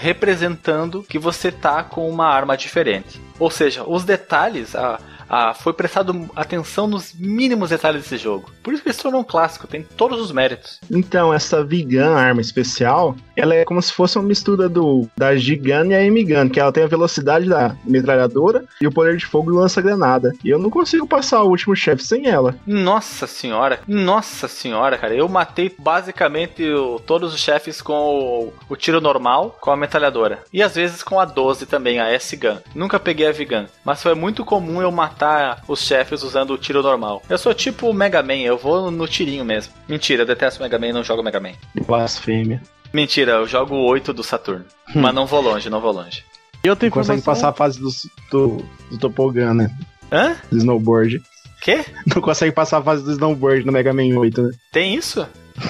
representando que você tá com uma arma diferente. Ou seja, os detalhes, a, a- foi prestado atenção nos mínimos detalhes desse jogo. Por isso que ele se tornou um clássico, tem todos os méritos. Então, essa Vigan, arma especial, ela é como se fosse uma mistura do da Gigan e a M-Gun, que ela tem a velocidade da metralhadora e o poder de fogo do lança-granada. E eu não consigo passar o último chefe sem ela. Nossa senhora, nossa senhora, cara. Eu matei basicamente o- todos os chefes com o, o tiro normal, com a metralhadora. E às vezes com a 12 também, a S-Gun. Nunca peguei a V-Gun, mas foi muito comum eu matar os chefes usando o tiro normal. Eu sou tipo o Mega Man, eu vou no tirinho mesmo. Mentira, eu detesto Mega Man e não jogo Mega Man. Blasfêmia. Mentira, eu jogo o 8 do Saturno. Mas não vou longe, não vou longe. E Não consegue informação. passar a fase do, do Topogã, né? Hã? Do snowboard. Quê? Não consegue passar a fase do snowboard no Mega Man 8, né? Tem isso?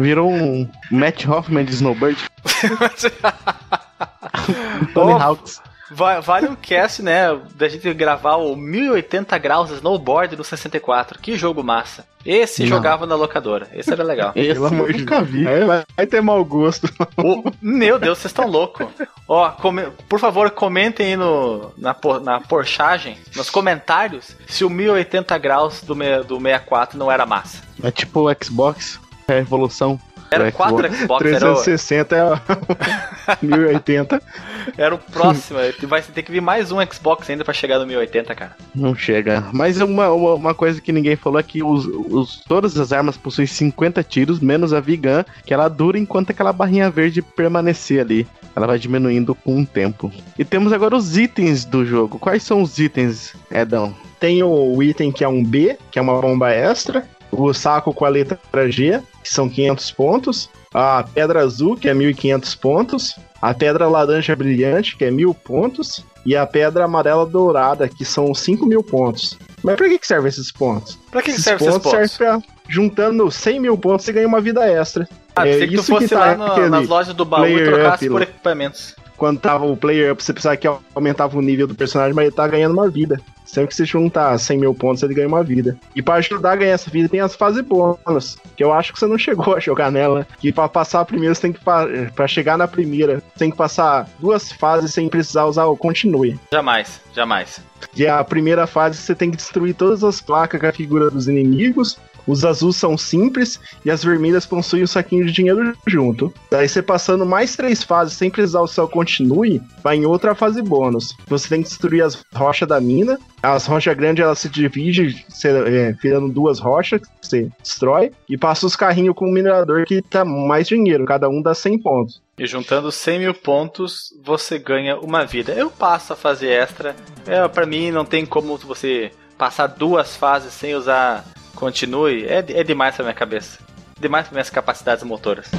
Virou um Matt Hoffman de Snowbird. Tony Oh, Hawks. Va- Vale um cast, né? Da gente gravar o 1080 graus snowboard no 64. Que jogo massa. Esse Não. jogava na locadora. Esse era legal. Esse Pelo amor eu de nunca vi. É, vai, ter mau gosto. O- meu Deus, vocês estão loucos. Ó, come- por favor, comentem aí no, na, por- na porchagem, nos comentários, se o 1080 graus do, me- do 64 não era massa. É tipo o Xbox. É a evolução. Era do 4 Xbox. Xbox, era o, 360 é 1080. era o próximo. Vai ter que vir mais um Xbox ainda pra chegar no 1080, cara. Não chega. Mas uma, uma, uma coisa que ninguém falou é que os, os, todas as armas possuem 50 tiros, menos a V-Gun, que ela dura enquanto aquela barrinha verde permanecer ali. Ela vai diminuindo com o tempo. E temos agora os itens do jogo. Quais são os itens, Edão? Tem o item que é um B, que é uma bomba extra. O saco com a letra G, que são 500 pontos. A pedra azul, que é 1500 pontos. A pedra laranja brilhante, que é 1000 pontos. E a pedra amarela dourada, que são 5000 pontos. Mas pra que que servem esses pontos? Pra que, que esses serve esses pontos? servem pra. Juntando 100 mil pontos, você ganha uma vida extra. Ah, É pensei que tu isso que fosse tá lá no- nas lojas do baú e trocasse up por equipamentos. Quando tava o player up, você precisava que aumentava o nível do personagem, mas ele tá ganhando uma vida. Sempre que você juntar 100 mil pontos, ele ganha uma vida. E para ajudar a ganhar essa vida, tem as fases bônus, que eu acho que você não chegou a jogar nela. Que para passar a primeira, você tem que. para chegar na primeira, você tem que passar duas fases sem precisar usar o continue. Jamais, jamais. E a primeira fase você tem que destruir todas as placas com a figura dos inimigos. Os azuis são simples e as vermelhas possuem um saquinho de dinheiro junto. Daí você passando mais três fases sem precisar o seu continue, vai em outra fase bônus. Você tem que destruir as rochas da mina. As rochas grandes elas se dividem, é, virando duas rochas que você destrói. E passa os carrinhos com o minerador que dá mais dinheiro, cada um dá 100 pontos. E juntando 100 mil pontos, você ganha uma vida. Eu passo a fase extra. É, para mim, não tem como você passar duas fases sem usar continue. É, é demais pra minha cabeça. Demais para minhas capacidades motoras.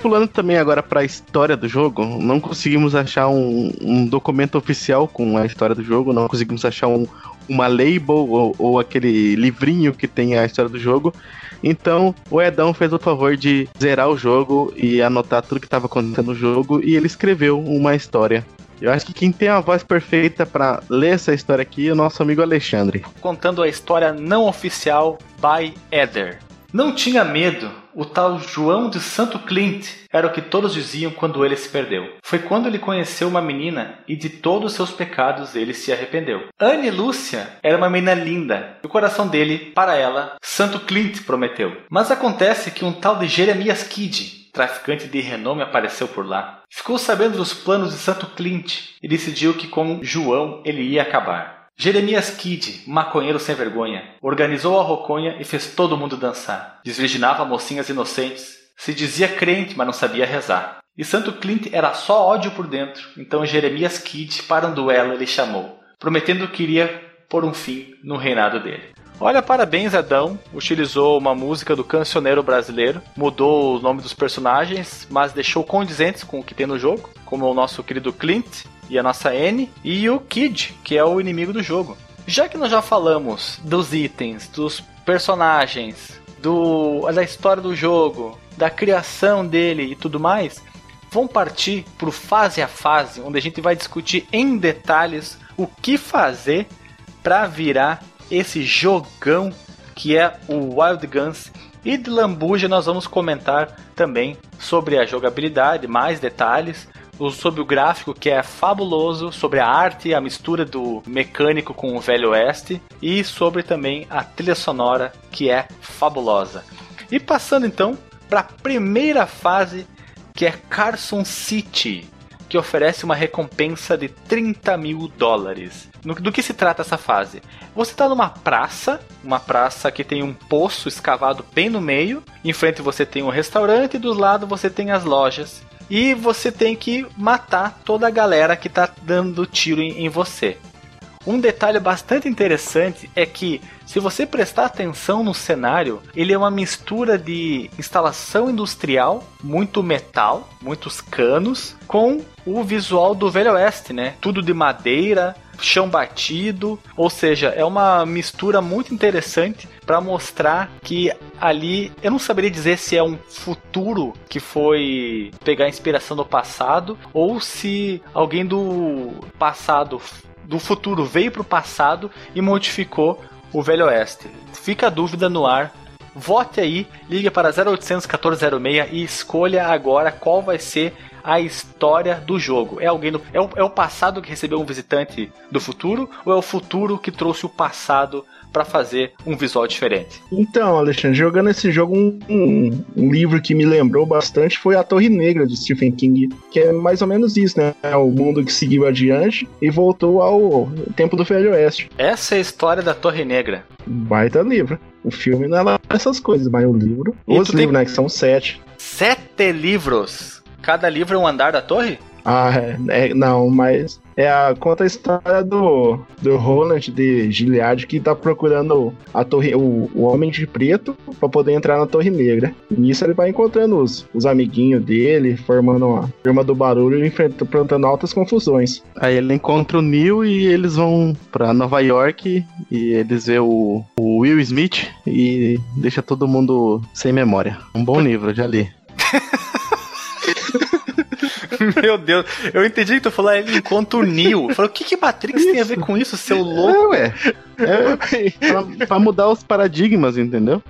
Pulando também agora para a história do jogo, não conseguimos achar um, um, documento oficial com a história do jogo, não conseguimos achar um, uma label ou, ou, aquele livrinho que tem a história do jogo. Então, o Edão fez o favor de zerar o jogo e anotar tudo que estava acontecendo no jogo e ele escreveu uma história. Eu acho que quem tem a voz perfeita para ler essa história aqui é o nosso amigo Alexandre. Contando a história não oficial by Eder. Não tinha medo, o tal João de Santo Clint era o que todos diziam quando ele se perdeu. Foi quando ele conheceu uma menina e de todos seus pecados ele se arrependeu. Anne Lúcia era uma menina linda e o coração dele, para ela, Santo Clint prometeu. Mas acontece que um tal de Jeremias Kidd, traficante de renome, apareceu por lá. Ficou sabendo dos planos de Santo Clint e decidiu que com João ele ia acabar. Jeremias Kidd, maconheiro sem vergonha, organizou a roconha e fez todo mundo dançar. Desvirginava mocinhas inocentes. Se dizia crente, mas não sabia rezar. E Santo Clint era só ódio por dentro, então Jeremias Kidd, para um duelo, ele chamou, prometendo que iria pôr um fim no reinado dele. Olha, parabéns, Adão. Utilizou uma música do cancioneiro brasileiro, mudou o nome dos personagens, mas deixou condizentes com o que tem no jogo, como o nosso querido Clint, e a nossa N, e o Kid, que é o inimigo do jogo. Já que nós já falamos dos itens, dos personagens, do, da história do jogo, da criação dele e tudo mais, vamos partir para fase a fase, onde a gente vai discutir em detalhes o que fazer para virar esse jogão que é o Wild Guns. E de lambuja nós vamos comentar também sobre a jogabilidade, mais detalhes, sobre o gráfico que é fabuloso, sobre a arte, a mistura do mecânico com o Velho Oeste e sobre também a trilha sonora que é fabulosa. E passando então para a primeira fase que é Carson City, que oferece uma recompensa de 30 mil dólares. do que se trata essa fase? Você está numa praça, uma praça que tem um poço escavado bem no meio. Em frente você tem um restaurante e do lado você tem as lojas e você tem que matar toda a galera que tá dando tiro em, em você. Um detalhe bastante interessante é que, se você prestar atenção no cenário, ele é uma mistura de instalação industrial, muito metal, muitos canos, com o visual do Velho Oeste, né? Tudo de madeira, chão batido, ou seja, é uma mistura muito interessante para mostrar que ali eu não saberia dizer se é um futuro que foi pegar inspiração do passado ou se alguém do passado do futuro veio para o passado e modificou o Velho Oeste. Fica a dúvida no ar. Vote aí, ligue para 0800 1406 e escolha agora qual vai ser a história do jogo. É alguém do, é, o, é o passado que recebeu um visitante do futuro ou é o futuro que trouxe o passado para fazer um visual diferente. Então, Alexandre, jogando esse jogo, um, um, um, livro que me lembrou bastante foi A Torre Negra de Stephen King, que é mais ou menos isso, né? É o mundo que seguiu adiante e voltou ao tempo do Velho Oeste. Essa é a história da Torre Negra. Baita livro. O filme não é lá essas coisas, mas o livro. E os livros, tem... né? Que são sete. Sete livros! Cada livro é um andar da torre? Ah, é, é, não, mas é a, conta a história do, do Roland de Gilead que tá procurando a torre, o, o Homem de Preto para poder entrar na Torre Negra. E nisso ele vai encontrando os, os amiguinhos dele, formando uma turma do barulho e enfrentando altas confusões. Aí ele encontra o Neil e eles vão para Nova York e eles vê o, o Will Smith e deixa todo mundo sem memória. Um bom livro, já li. Meu Deus, eu entendi que tu falou, ele encontra o Neo. Eu falei, o que que Matrix tem a ver com isso, seu louco? É, ué. É pra, pra mudar os paradigmas, entendeu?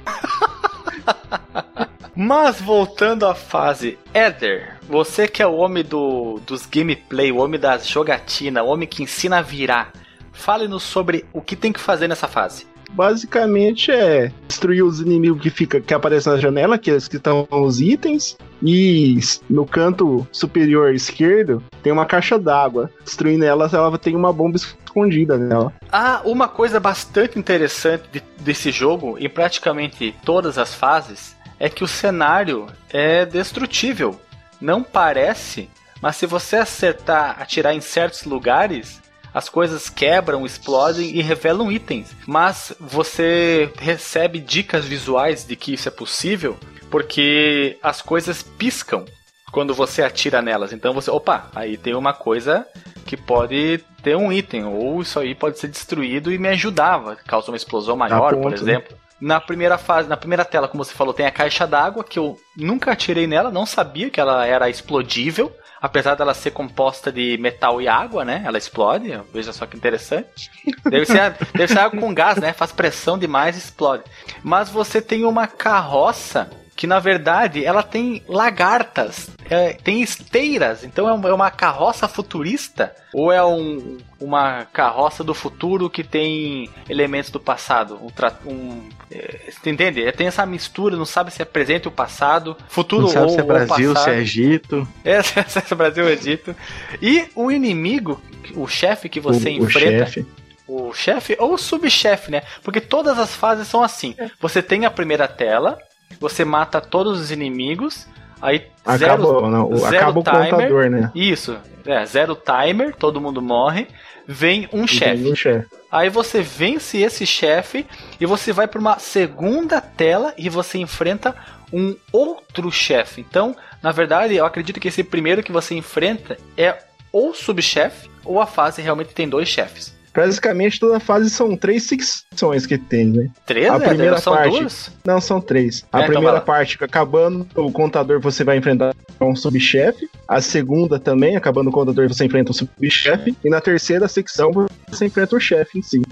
Mas voltando à fase Ether, você que é o homem do, dos gameplay, o homem das jogatina, o homem que ensina a virar, fale-nos sobre o que tem que fazer nessa fase. Basicamente é destruir os inimigos que, fica, que aparecem na janela, que que estão os itens. E no canto superior esquerdo tem uma caixa d'água. Destruindo ela, ela tem uma bomba escondida nela. Ah, uma coisa bastante interessante de- desse jogo, em praticamente todas as fases, é que o cenário é destrutível. Não parece, mas se você acertar, atirar em certos lugares, as coisas quebram, explodem e revelam itens. Mas você recebe dicas visuais de que isso é possível, porque as coisas piscam quando você atira nelas. Então você, opa, aí tem uma coisa que pode ter um item, ou isso aí pode ser destruído e me ajudava, causa uma explosão maior, ponto, por né? exemplo. Na primeira fase, na primeira tela, como você falou, tem a caixa d'água, que eu nunca atirei nela, não sabia que ela era explodível. Apesar dela ser composta de metal e água, né? Ela explode. Veja só que interessante. Deve ser, deve ser água com gás, né? Faz pressão demais e explode. Mas você tem uma carroça que na verdade ela tem lagartas, é, tem esteiras, então é uma, é uma carroça futurista ou é um- uma carroça do futuro que tem elementos do passado? Um, um, é, você entende? É, Tem essa mistura, não sabe se é presente ou passado, futuro Não sabe ou, se é ou Brasil, passado. se é Egito. É, se é Brasil ou Egito. E o inimigo, o chefe que você o, o enfrenta, chefe. o chefe ou o subchefe, né? Porque todas as fases são assim. Você tem a primeira tela, você mata todos os inimigos, aí Acabou, zero, não, o- zero acaba o timer. contador, né? Isso, é, zero timer, todo mundo morre, vem um chefe. tem o chefe. Aí você vence esse chefe e você vai para uma segunda tela e você enfrenta um outro chefe. Então, na verdade, eu acredito que esse primeiro que você enfrenta é ou subchefe ou a fase realmente tem dois chefes. Basicamente, toda fase são três secções que tem, né? Três, A né? primeira São parte- duas? Não, são três. A É, então primeira lá. parte, acabando o contador, você vai enfrentar um subchefe. A segunda também, acabando o contador, você enfrenta um subchefe. E na terceira secção, você enfrenta o chefe em si.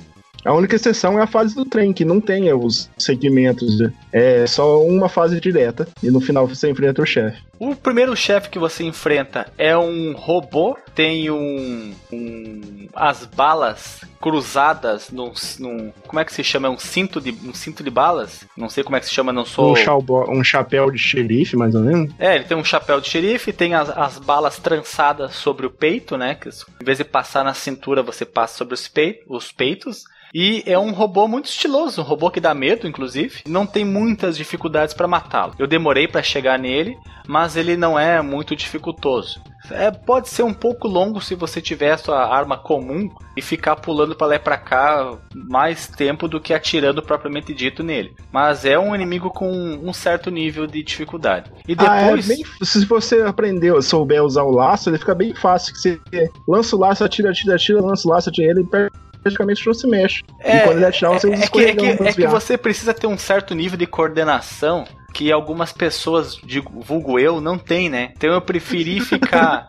A única exceção é a fase do trem, que não tem os segmentos. É só uma fase direta. E no final você enfrenta o chefe. O primeiro chefe que você enfrenta é um robô, tem um, um- as balas cruzadas num, num- como é que se chama? Um cinto de um cinto de balas? Não sei como é que se chama, não sou. Um, um chapéu de xerife, mais ou menos. É, ele tem um chapéu de xerife, tem as, as balas trançadas sobre o peito, né? Que em vez de passar na cintura, você passa sobre os, os peitos. E é um robô muito estiloso, um robô que dá medo, inclusive. Não tem muitas dificuldades para matá-lo. Eu demorei para chegar nele, mas ele não é muito dificultoso. É, pode ser um pouco longo se você tiver a sua arma comum e ficar pulando para lá e pra cá mais tempo do que atirando propriamente dito nele. Mas é um inimigo com um certo nível de dificuldade. E depois. Ah, é bem, se você aprender, souber usar o laço, ele fica bem fácil. Que você lança o laço, atira, atira, atira, lança o laço, atira ele, ele praticamente não se mexe. e quando ele é, que, é, escorregão que, é que desviar. você precisa ter um certo nível de coordenação que algumas pessoas, digo, vulgo eu, não tem, né? Então eu preferi ficar.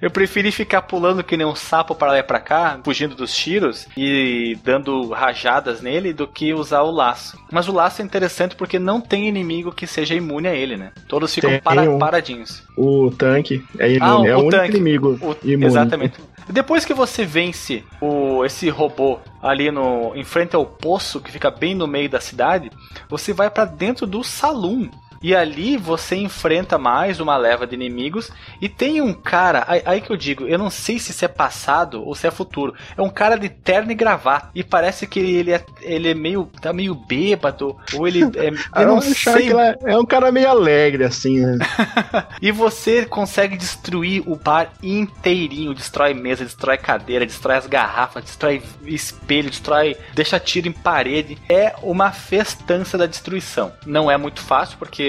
eu preferi ficar pulando que nem um sapo para lá e pra cá, fugindo dos tiros e dando rajadas nele, do que usar o laço. Mas o laço é interessante porque não tem inimigo que seja imune a ele, né? Todos ficam Tem para- um. paradinhos. O tanque é imune, Ah, o- é o, o único tanque. inimigo O- imune. Exatamente. Depois que você vence o, esse robô ali no em frente ao poço que fica bem no meio da cidade, você vai pra dentro do saloon. E ali você enfrenta mais uma leva de inimigos. E tem um cara, aí, aí que eu digo, eu não sei se isso é passado ou se é futuro. É um cara de terno e gravata. E parece que ele é, ele é meio. tá meio bêbado. Ou ele é. Ah, Eu não achar sei. ela é um cara meio alegre, assim, né? E você consegue destruir o bar inteirinho. Destrói mesa, destrói cadeira, destrói as garrafas, destrói espelho, destrói. deixa tiro em parede. É uma festança da destruição. Não é muito fácil, porque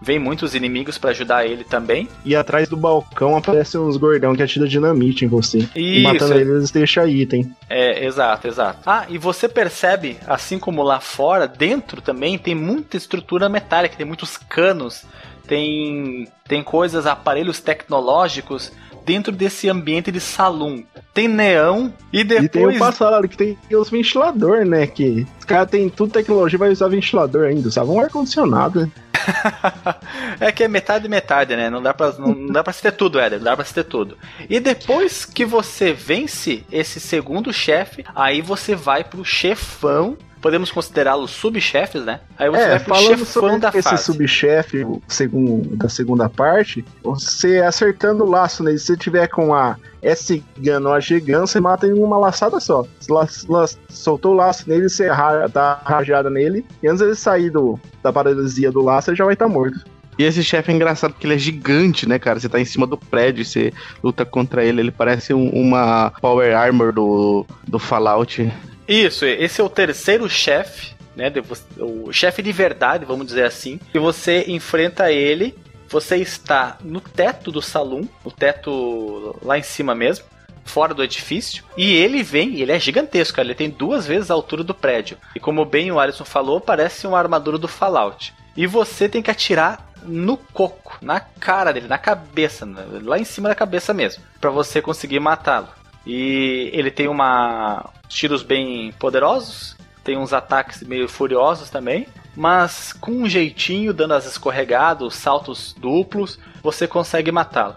vem muitos inimigos pra ajudar ele também. E atrás do balcão aparecem uns gordão que atira dinamite em você. E Isso. matando eles deixa item. É, exato, exato. Ah, e você percebe, assim como lá fora, dentro também tem muita estrutura metálica, tem muitos canos tem, tem coisas, aparelhos tecnológicos dentro desse ambiente de salão. Tem neão e depois. E tem o passado que tem os ventiladores, né? Que os caras têm tudo tecnologia, vai usar ventilador ainda. Usava um ar-condicionado, né? é que é metade metade, né? Não dá pra, não, não dá pra se ter tudo, Éder. Não dá pra se ter tudo. E depois que você vence esse segundo chefe, aí você vai pro chefão podemos considerá-los subchefes, né? Aí você é, vai pro falando sobre da esse fase. subchefe segundo, da segunda parte, você acertando o laço nele, se você tiver com a S-Gun ou a G-Gun, você mata em uma laçada só. Você la- la- soltou o laço nele, você ra- dá a rajada nele, e antes dele sair do, da paralisia do laço, ele já vai estar morto. E esse chefe é engraçado porque ele é gigante, né, cara? Você tá em cima do prédio e você luta contra ele. Ele parece um- uma Power Armor do, do Fallout. Isso, esse é o terceiro chefe, né? O chefe de verdade, vamos dizer assim. E você enfrenta ele. Você está no teto do salão, no teto lá em cima mesmo, fora do edifício. E ele vem, ele é gigantesco, ele tem duas vezes a altura do prédio. E como bem o Alisson falou, parece uma armadura do Fallout. E você tem que atirar no coco, na cara dele, na cabeça, lá em cima da cabeça mesmo, para você conseguir matá-lo. E ele tem uma tiros bem poderosos, tem uns ataques meio furiosos também, mas com um jeitinho, dando as escorregadas, os saltos duplos, você consegue matá-lo.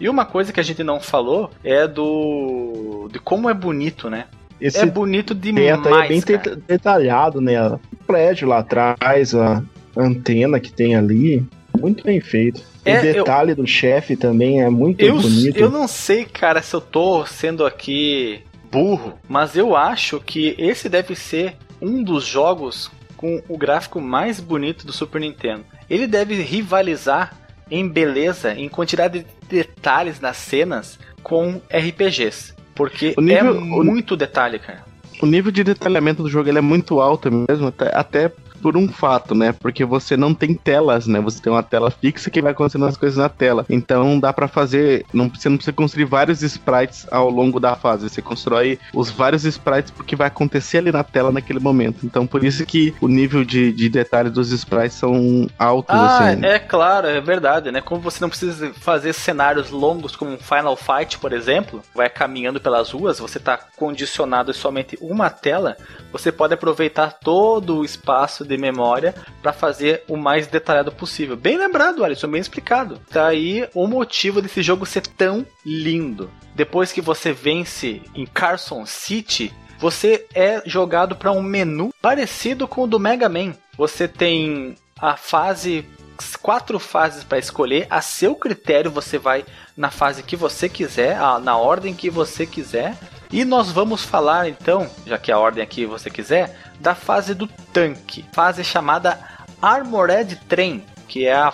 E uma coisa que a gente não falou é do de como é bonito, né? Esse é bonito teto demais, é bem cara. deta- detalhado, né? O prédio lá atrás, a antena que tem ali, muito bem feito. O É, eu- detalhe do chefe também é muito Eu, bonito. eu não sei, cara, se eu tô sendo aqui burro, mas eu acho que esse deve ser um dos jogos com o gráfico mais bonito do Super Nintendo. Ele deve rivalizar em beleza, em quantidade de detalhes nas cenas com RPGs. Porque O nível- é o- muito detalhe, cara. O nível de detalhamento do jogo é muito alto mesmo, até, até por um fato, né? Porque você não tem telas, né? Você tem uma tela fixa que vai acontecendo as coisas na tela. Então dá pra fazer. Não, você não precisa construir vários sprites ao longo da fase. Você constrói os vários sprites porque vai acontecer ali na tela naquele momento. Então por isso que o nível de, de detalhe dos sprites são altos, Ah, assim. é claro, é verdade, né? Como você não precisa fazer cenários longos como um Final Fight, por exemplo, vai caminhando pelas ruas, você tá condicionado somente uma tela, você pode aproveitar todo o espaço de memória para fazer o mais detalhado possível. Bem lembrado, Alisson, bem explicado. Tá aí o motivo desse jogo ser tão lindo. Depois que você vence em Carson City, você é jogado para um menu parecido com o do Mega Man. Você tem a fase quatro fases para escolher, a seu critério você vai na fase que você quiser, na ordem que você quiser. E nós vamos falar então, já que a ordem aqui você quiser, da fase do tanque, fase chamada Armored Train, que é a,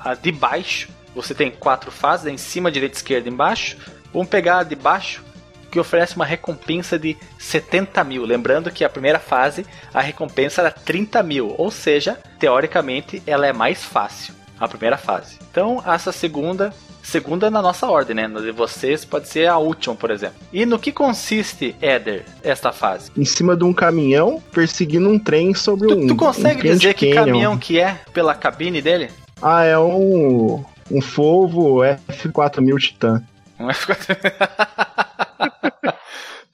a de baixo. Você tem quatro fases, em cima, direita, esquerda, embaixo. Vamos pegar a de baixo, que oferece uma recompensa de 70 mil. Lembrando que a primeira fase, a recompensa era 30 mil, ou seja, teoricamente ela é mais fácil, a primeira fase. Então, essa segunda, segunda na nossa ordem, né? Na de vocês pode ser a última, por exemplo. E no que consiste, Éder, esta fase? Em cima de um caminhão, perseguindo um trem sobre Tu, um. tu um consegue Grand dizer que Canyon. caminhão que é pela cabine dele? Ah, é um. Um Volvo F4000 Titan. Não é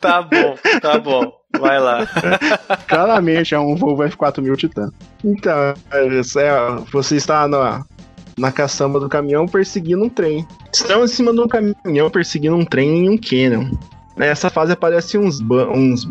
tá bom, tá bom. Vai lá. Claramente é um Volvo F4000 Titan. Então, é, é, você está na, na caçamba do caminhão perseguindo um trem. Estão em cima de um caminhão perseguindo um trem em um canyon. Nessa fase aparecem uns, uns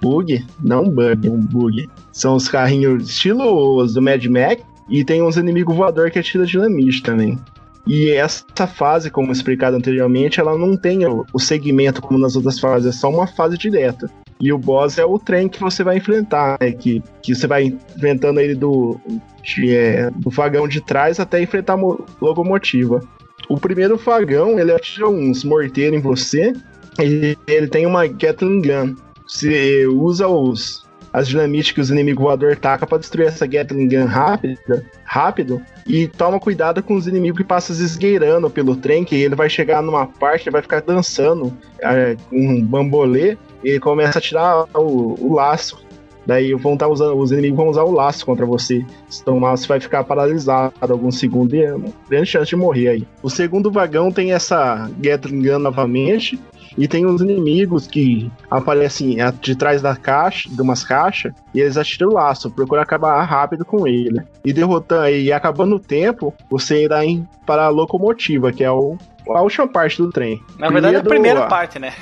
bug, não bug, um bug. São os carrinhos estilo os do Mad Max e tem uns inimigos voador que atira dinamite também. E essa fase, como explicado anteriormente, ela não tem o, segmento como nas outras fases, é só uma fase direta. E o boss é o trem que você vai enfrentar, né? que, que você vai enfrentando ele do, de, é, do vagão de trás até enfrentar a mo- locomotiva. O primeiro vagão, ele atira uns morteiros em você, e ele tem uma Gatling Gun. Você usa os, as dinamites que os inimigos voadores tacam pra destruir essa Gatling Gun rápida, rápido, e toma cuidado com os inimigos que passam esgueirando pelo trem, que ele vai chegar numa parte, vai ficar dançando é, um bambolê, e ele começa a tirar o, o laço Daí vão tá usando, os inimigos vão usar o laço contra você. Se tomar, você vai ficar paralisado alguns segundos e é grande chance de morrer aí. O segundo vagão tem essa Gatling Gun novamente. E tem uns inimigos que aparecem de trás da caixa, de umas caixas, e eles atiram o laço, procura acabar rápido com ele. E derrotando e acabando o tempo, você irá para a locomotiva, que é o, a última parte do trem. Na verdade, é a primeira parte, né?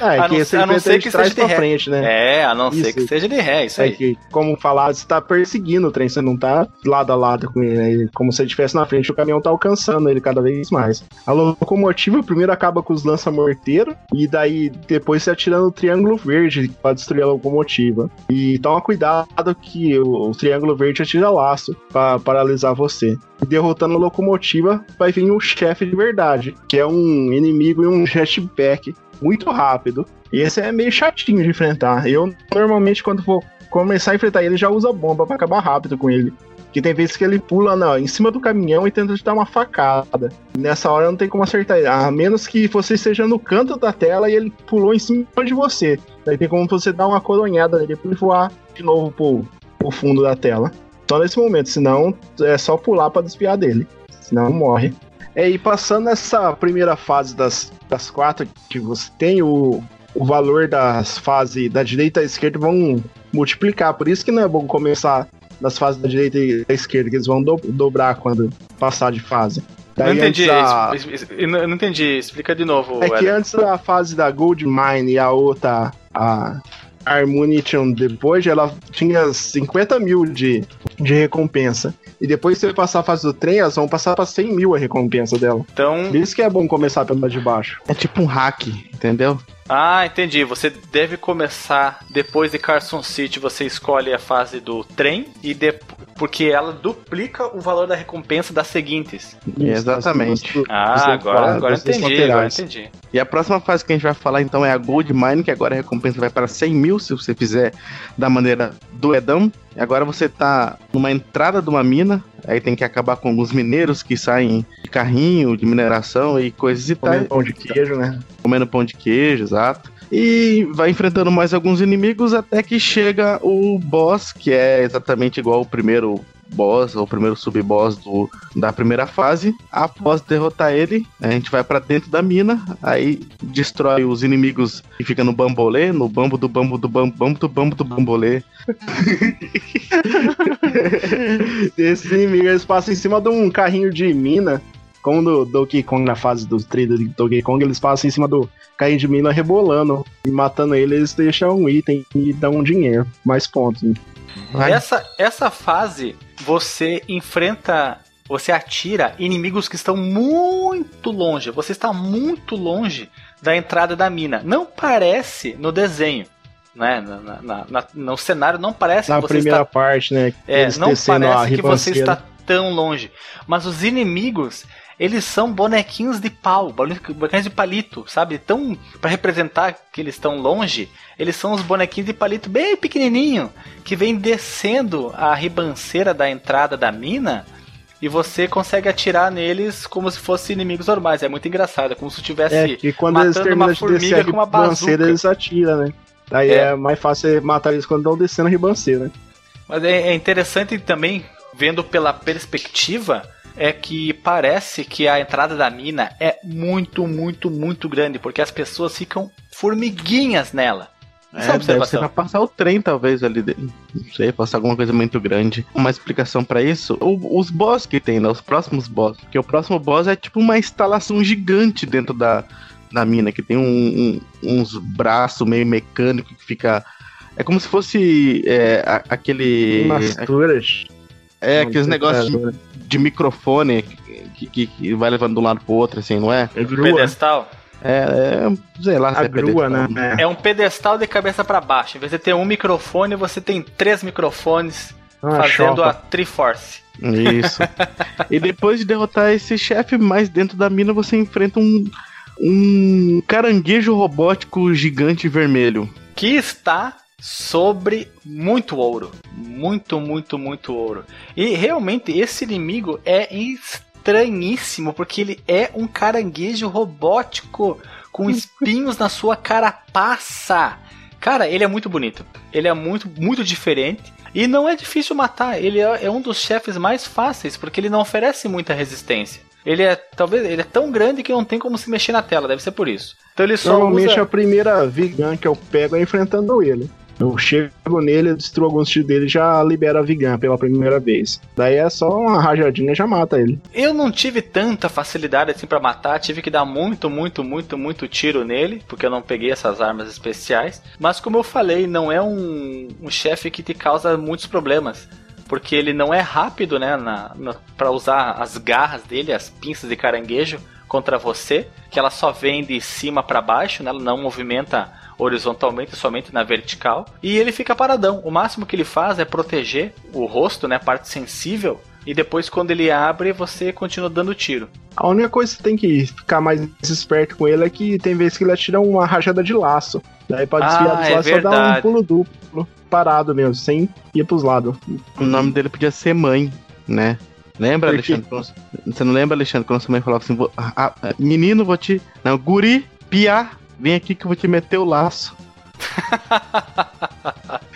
É, A que não- você a não ser que seja de pra ré. frente, né? É, a não ser Isso. que seja de ré, isso É aí. que, como falar, você tá perseguindo o trem, você não tá lado a lado com ele. aí, Como se ele estivesse na frente, o caminhão tá alcançando ele cada vez mais. A locomotiva primeiro acaba com os lança-morteiro, e daí depois você atira no triângulo verde pra destruir a locomotiva. E toma cuidado que o, o triângulo verde atira laço pra paralisar você. E derrotando a locomotiva, vai vir um chefe de verdade, que é um inimigo e um jetpack muito rápido. E esse é meio chatinho de enfrentar. Eu normalmente, quando for começar a enfrentar ele, já usa bomba pra acabar rápido com ele. Que tem vezes que ele pula não, em cima do caminhão e tenta te dar uma facada. Nessa hora não tem como acertar ele. A menos que você esteja no canto da tela e ele pulou em cima de você. Daí tem como você dar uma coronhada nele pra ele voar de novo pro, pro fundo da tela. Só nesse momento, senão é só pular pra desviar dele. Senão morre. É, e passando essa primeira fase das, das quatro que você tem, o, o valor das fases da direita e da esquerda vão multiplicar. Por isso que não é bom começar das fases da direita e da esquerda, que eles vão do- dobrar quando passar de fase. Não Daí entendi. antes a- não não entendi. Explica de novo. é que Eder. antes da fase da Gold Mine e a outra, a Harmonition depois, ela tinha 50 mil de, de recompensa. E depois que você passar a fase do trem, elas vão passar pra 100 mil a recompensa dela. Então. Por isso que é bom começar pela de baixo. É tipo um hack, entendeu? Ah, entendi. Você deve começar depois de Carson City. Você escolhe a fase do trem e depois. Porque ela duplica o valor da recompensa das seguintes. Exatamente. Ah, agora, agora entendi, agora entendi. E a próxima fase que a gente vai falar então é a Gold Mine, que agora a recompensa vai para 100 mil se você fizer da maneira do Edão. E agora você tá numa entrada de uma mina, aí tem que acabar com alguns mineiros que saem de carrinho, de mineração e coisas e tal. Comendo pão de queijo, né? comendo pão de queijo, exato. E vai enfrentando mais alguns inimigos até que chega o boss, que é exatamente igual ao primeiro boss, ou primeiro sub-boss do, da primeira fase. Após derrotar ele, a gente vai pra dentro da mina, aí destrói os inimigos que ficam no bambolê, no bambo do bambo do bambo, bambo do bambo do bambolê. Esses inimigos eles passam em cima de um carrinho de mina. Como no Donkey Kong, na fase dos trilhos de Donkey Kong, eles passam em cima do carrinho de mina rebolando. E matando ele, eles deixam um item e dão um dinheiro. Mais pontos. Vai. Essa, essa fase você enfrenta. Você atira inimigos que estão muito longe. Você está muito longe da entrada da mina. Não parece no desenho. Né? Na, na- na- no cenário não parece Na que você primeira está parte, né? É, não parece que você está tão longe. Mas os inimigos, eles são bonequinhos de pau, bonequinhos de palito, sabe? Tão para representar que eles estão longe, eles são os bonequinhos de palito bem pequenininho que vem descendo a ribanceira da entrada da mina. E você consegue atirar neles como se fossem inimigos normais. É muito engraçado, é como se tivesse É, que quando eles matando terminam uma formiga a com uma ribanceira, bazuca. eles atiram, né? Daí É. é. mais fácil matar eles quando estão descendo a ribanceira. Mas é, é interessante também, vendo pela perspectiva, é que parece que a entrada da mina é muito, muito, muito grande, porque as pessoas ficam formiguinhas nela. Essa é a É, deve ser pra passar o trem, talvez, ali. de- Não sei, passar alguma coisa muito grande. Uma explicação pra isso. O- os boss que tem, né? Os próximos boss. Porque o próximo boss é tipo uma instalação gigante dentro da, da mina, que tem um- um- uns braços meio mecânicos que fica. É como se fosse é, a- aquele. Masturas. É, aqueles negócios de, de microfone que, que- que vai levando de um lado pro outro, assim, não é? É grua. Pedestal. É, é sei lá se A é grua, pedestal. né? É um pedestal de cabeça para baixo. Em vez de ter um microfone, você tem três microfones Uma fazendo a chopa. Triforce. Isso. e depois de derrotar esse chefe, mais dentro da mina você enfrenta um, um caranguejo robótico gigante vermelho. que está sobre muito ouro. Muito, muito, muito ouro. E realmente esse inimigo é estranhíssimo, porque ele é um caranguejo robótico com espinhos na sua carapaça. Cara, ele é muito bonito. Ele é muito, muito diferente. E não é difícil matar. Ele é, é um dos chefes mais fáceis, porque ele não oferece muita resistência. Ele é talvez ele é tão grande que não tem como se mexer na tela, deve ser por isso. Então ele só Normalmente usa... a primeira Vigan que eu pego é enfrentando ele. Eu chego nele, destruo alguns tiros dele já libero a Vigan pela primeira vez. Daí é só uma rajadinha já mata ele. Eu não tive tanta facilidade assim para matar, tive que dar muito, muito, muito, muito tiro nele, porque eu não peguei essas armas especiais. Mas como eu falei, não é um, um chefe que te causa muitos problemas porque ele não é rápido, né, na, na para usar as garras dele, as pinças de caranguejo contra você, que ela só vem de cima para baixo, né, ela não movimenta horizontalmente, somente na vertical, e ele fica paradão. O máximo que ele faz é proteger o rosto, né, a parte sensível, e depois quando ele abre, você continua dando tiro. A única coisa que você tem que ficar mais esperto com ele é que tem vezes que ele atira uma rajada de laço. Daí pra desviar Ah, dos é laços só dá um verdade. pulo duplo, parado mesmo, sem ir pros lados. O nome dele podia ser Mãe, né? Lembra? Alexandre? Você não lembra, Alexandre, quando sua mãe falava assim: "Vou- ah, Menino, vou te. Não, guri, piá, vem aqui que eu vou te meter o laço.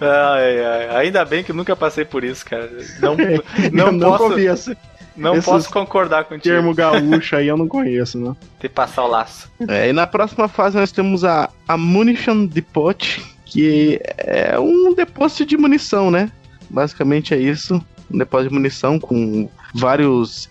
Ai, ai, ainda bem que nunca passei por isso, cara. Não, não, não posso, conheço. não esses posso concordar contigo Termo gaúcho aí eu não conheço, né? de passar o laço. É, e na próxima fase nós temos a, a Munition Depot, que é um depósito de munição, né? Basicamente é isso. Um depósito de munição com vários.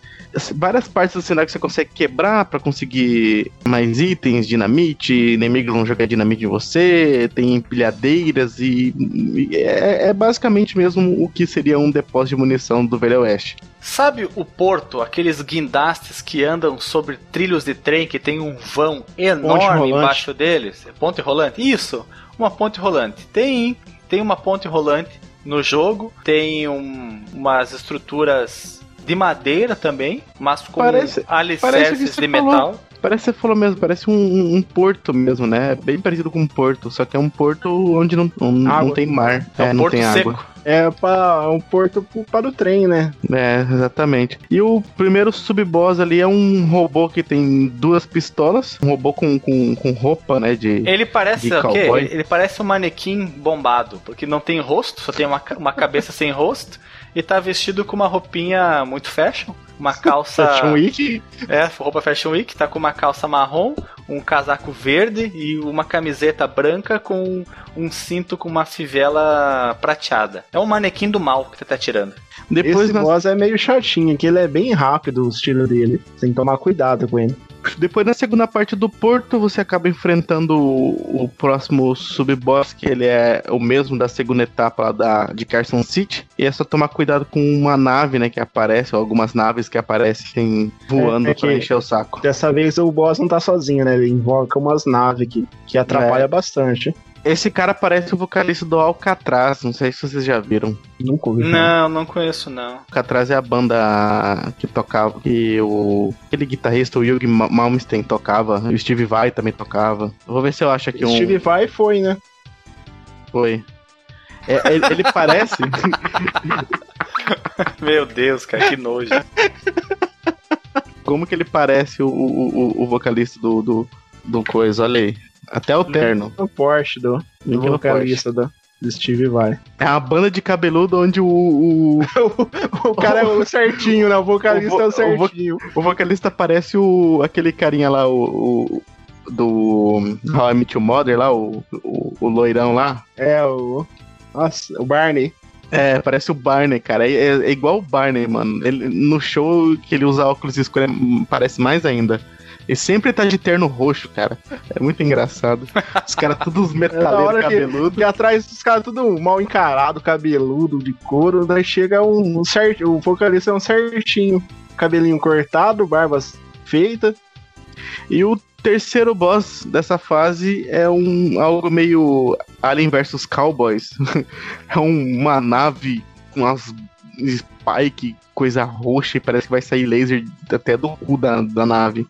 Várias partes do cenário que você consegue quebrar pra conseguir mais itens, dinamite, inimigos vão jogar dinamite em você, tem empilhadeiras e, e é, é basicamente mesmo o que seria um depósito de munição do Velho Oeste. Sabe o porto, aqueles guindastes que andam sobre trilhos de trem que tem um vão enorme embaixo deles? Ponte rolante? Isso, uma ponte rolante. Tem, tem uma ponte rolante no jogo, tem um- umas estruturas de madeira também, mas com Parece- parece alicerces você de falou. metal. Parece que você falou mesmo, parece um, um- um porto mesmo, né? Bem parecido com um porto, só que é um porto onde não, não, não tem mar. É um não porto tem seco. água. É pra um porto para o trem, né? É, exatamente. E o primeiro sub-boss ali é um robô que tem duas pistolas, um robô com, com, com roupa, né? De. Ele parece De o quê? Ele parece um manequim bombado, porque não tem rosto, só tem uma, uma cabeça sem rosto e tá vestido com uma roupinha muito fashion, uma calça Fashion Week. É, roupa Fashion Week, tá com uma calça marrom, um casaco verde e uma camiseta branca com um cinto com uma fivela prateada. É um manequim do mal que você tá tirando. Depois, Esse nós- boss é meio chatinho, que ele é bem rápido o estilo dele. Tem que tomar cuidado com ele. Depois na segunda parte do porto, você acaba enfrentando o, o próximo sub-boss, que ele é o mesmo da segunda etapa da, de Carson City. E é só tomar cuidado com uma nave, né, que aparece, ou algumas naves que aparecem voando É, é pra encher o saco. Dessa vez o boss não tá sozinho, né? Ele invoca umas naves que, que atrapalha É. bastante. Esse cara parece o vocalista do Alcatraz, não sei se vocês já viram. Nunca ouvi. Não, não conheço não. Alcatraz é a banda que tocava, que o aquele guitarrista, o Yugi Ma- Malmsteen tocava, o Steve Vai também tocava. Eu vou ver se eu acho aqui um... Steve Vai foi, né? Foi. É, ele, ele parece... Meu Deus, cara, que nojo. Como que ele parece o, o, o- o vocalista do, do, do coisa, olha aí. Até o terno. O Porsche do, do vocalista do, do Steve Vai. É uma banda de cabeludo onde o, o, o cara é o certinho, né? O vocalista O vo- é o o certinho. o vocalista parece o aquele carinha lá, o, o- do How I Met Your Mother lá, o, o, o loirão lá. É o. Nossa, o Barney. É, parece o Barney, cara. É, é- é igual o Barney, mano. Ele, no show que ele usa óculos escuros, parece mais ainda. Ele sempre tá de terno roxo, cara. É muito engraçado. Os caras todos É metaleiros que, cabeludos. que atrás dos caras tudo mal encarado, cabeludo, de couro. Daí chega um, um certo. O vocalista é um certinho. Cabelinho cortado, barbas feita. E o terceiro boss dessa fase é um algo meio Alien vs Cowboys. é um- uma nave com umas spike, coisa roxa e parece que vai sair laser até do cu da, da nave.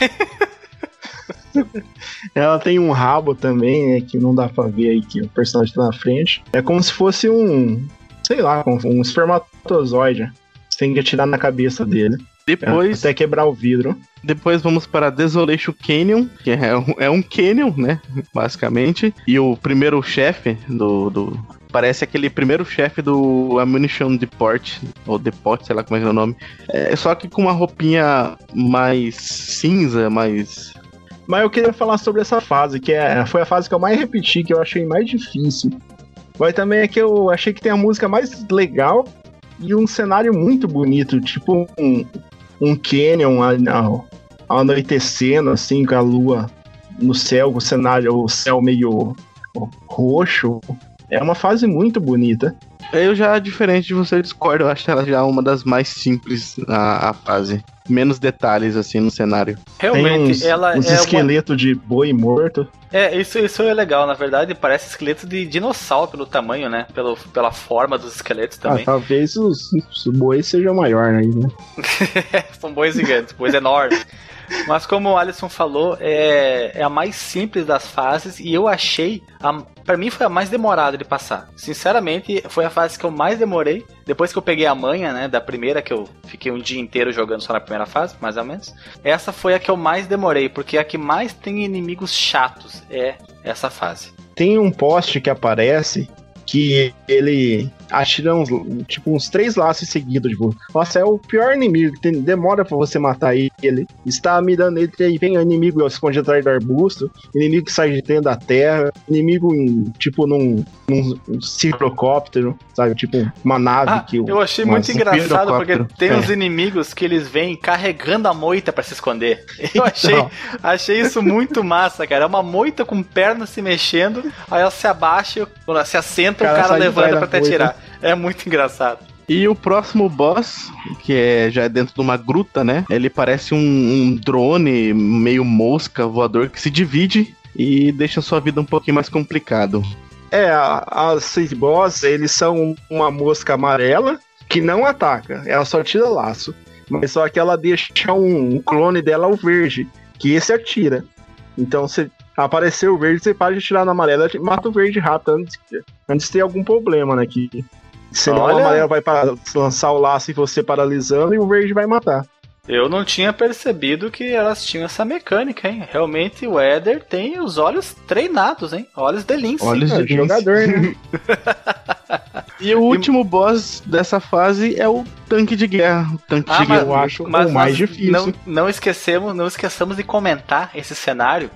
Ela tem um rabo também, né, que não dá pra ver aí que o personagem tá na frente. É como se fosse um, sei lá, um espermatozoide. Você tem que atirar na cabeça dele. Depois, Até quebrar o vidro. Depois vamos para Desolation Canyon, que é um, é um canyon, né? Basicamente. E o primeiro chefe do, do, Parece aquele primeiro chefe do Ammunition Deport, ou Deport, sei lá como é, é o nome. É, só que com uma roupinha mais cinza, mais. Mas eu queria falar sobre essa fase, que é, foi a fase que eu mais repeti, que eu achei mais difícil. Mas também é que eu achei que tem a música mais legal e um cenário muito bonito, tipo um, um canyon anoitecendo, assim, com a lua no céu, o cenário, o céu meio roxo. É uma fase muito bonita. Eu já, diferente de você, discordo. Eu acho ela já uma das mais simples a, a fase. Menos detalhes, assim, no cenário. Realmente, uns, ela uns é. esqueleto uma... de boi morto. É, isso, isso é legal, na verdade, parece esqueleto de dinossauro pelo tamanho, né? Pelo, pela forma dos esqueletos também. Ah, talvez os, os bois sejam maiores aí, né? São bois gigantes, bois enormes. Mas como o Alisson falou, é, é a mais simples das fases e eu achei. A, pra mim foi a mais demorada de passar. Sinceramente, foi a fase que eu mais demorei. Depois que eu peguei a manha, né, da primeira, que eu fiquei um dia inteiro jogando só na primeira fase, mais ou menos. Essa foi a que eu mais demorei, porque é a que mais tem inimigos chatos é essa fase. Tem um poste que aparece que ele atira uns, tipo, uns três laços seguidos, tipo, nossa, é o pior inimigo, tem, demora pra você matar ele, está mirando ele, aí vem o inimigo esconde atrás do arbusto, inimigo que sai de dentro da terra, inimigo em, tipo, num, num ciclocóptero, sabe, tipo, uma nave ah, que... Eu achei muito engraçado, porque tem é. uns inimigos que eles vêm carregando a moita para se esconder. Eu achei, então. achei isso muito massa, cara, é uma moita com pernas se mexendo, aí ela se abaixa, se assenta, o cara, o cara levanta pra te atirar. É muito engraçado. E o próximo boss, que é já é dentro de uma gruta, né? Ele parece um, um drone meio mosca voador que se divide e deixa a sua vida um pouquinho mais complicado. É, as seis boss, eles são uma mosca amarela que não ataca, ela só tira laço. Mas só que ela deixa um, um clone dela o verde, que esse atira. Então se aparecer o verde, você pode atirar na amarela e mata o verde rápido antes, antes de ter algum problema, né? Que Senão Olha... a amarela vai lançar o laço e você paralisando e o verde vai matar. Eu não tinha percebido que elas tinham essa mecânica, hein? Realmente o Eder tem os olhos treinados, hein? Olhos de lince. Olhos de jogador, né? e o último e... boss dessa fase é o tanque de guerra. O tanque ah, de guerra eu acho mas o mais difícil. Não, não esquecemos, não esqueçamos de comentar esse cenário,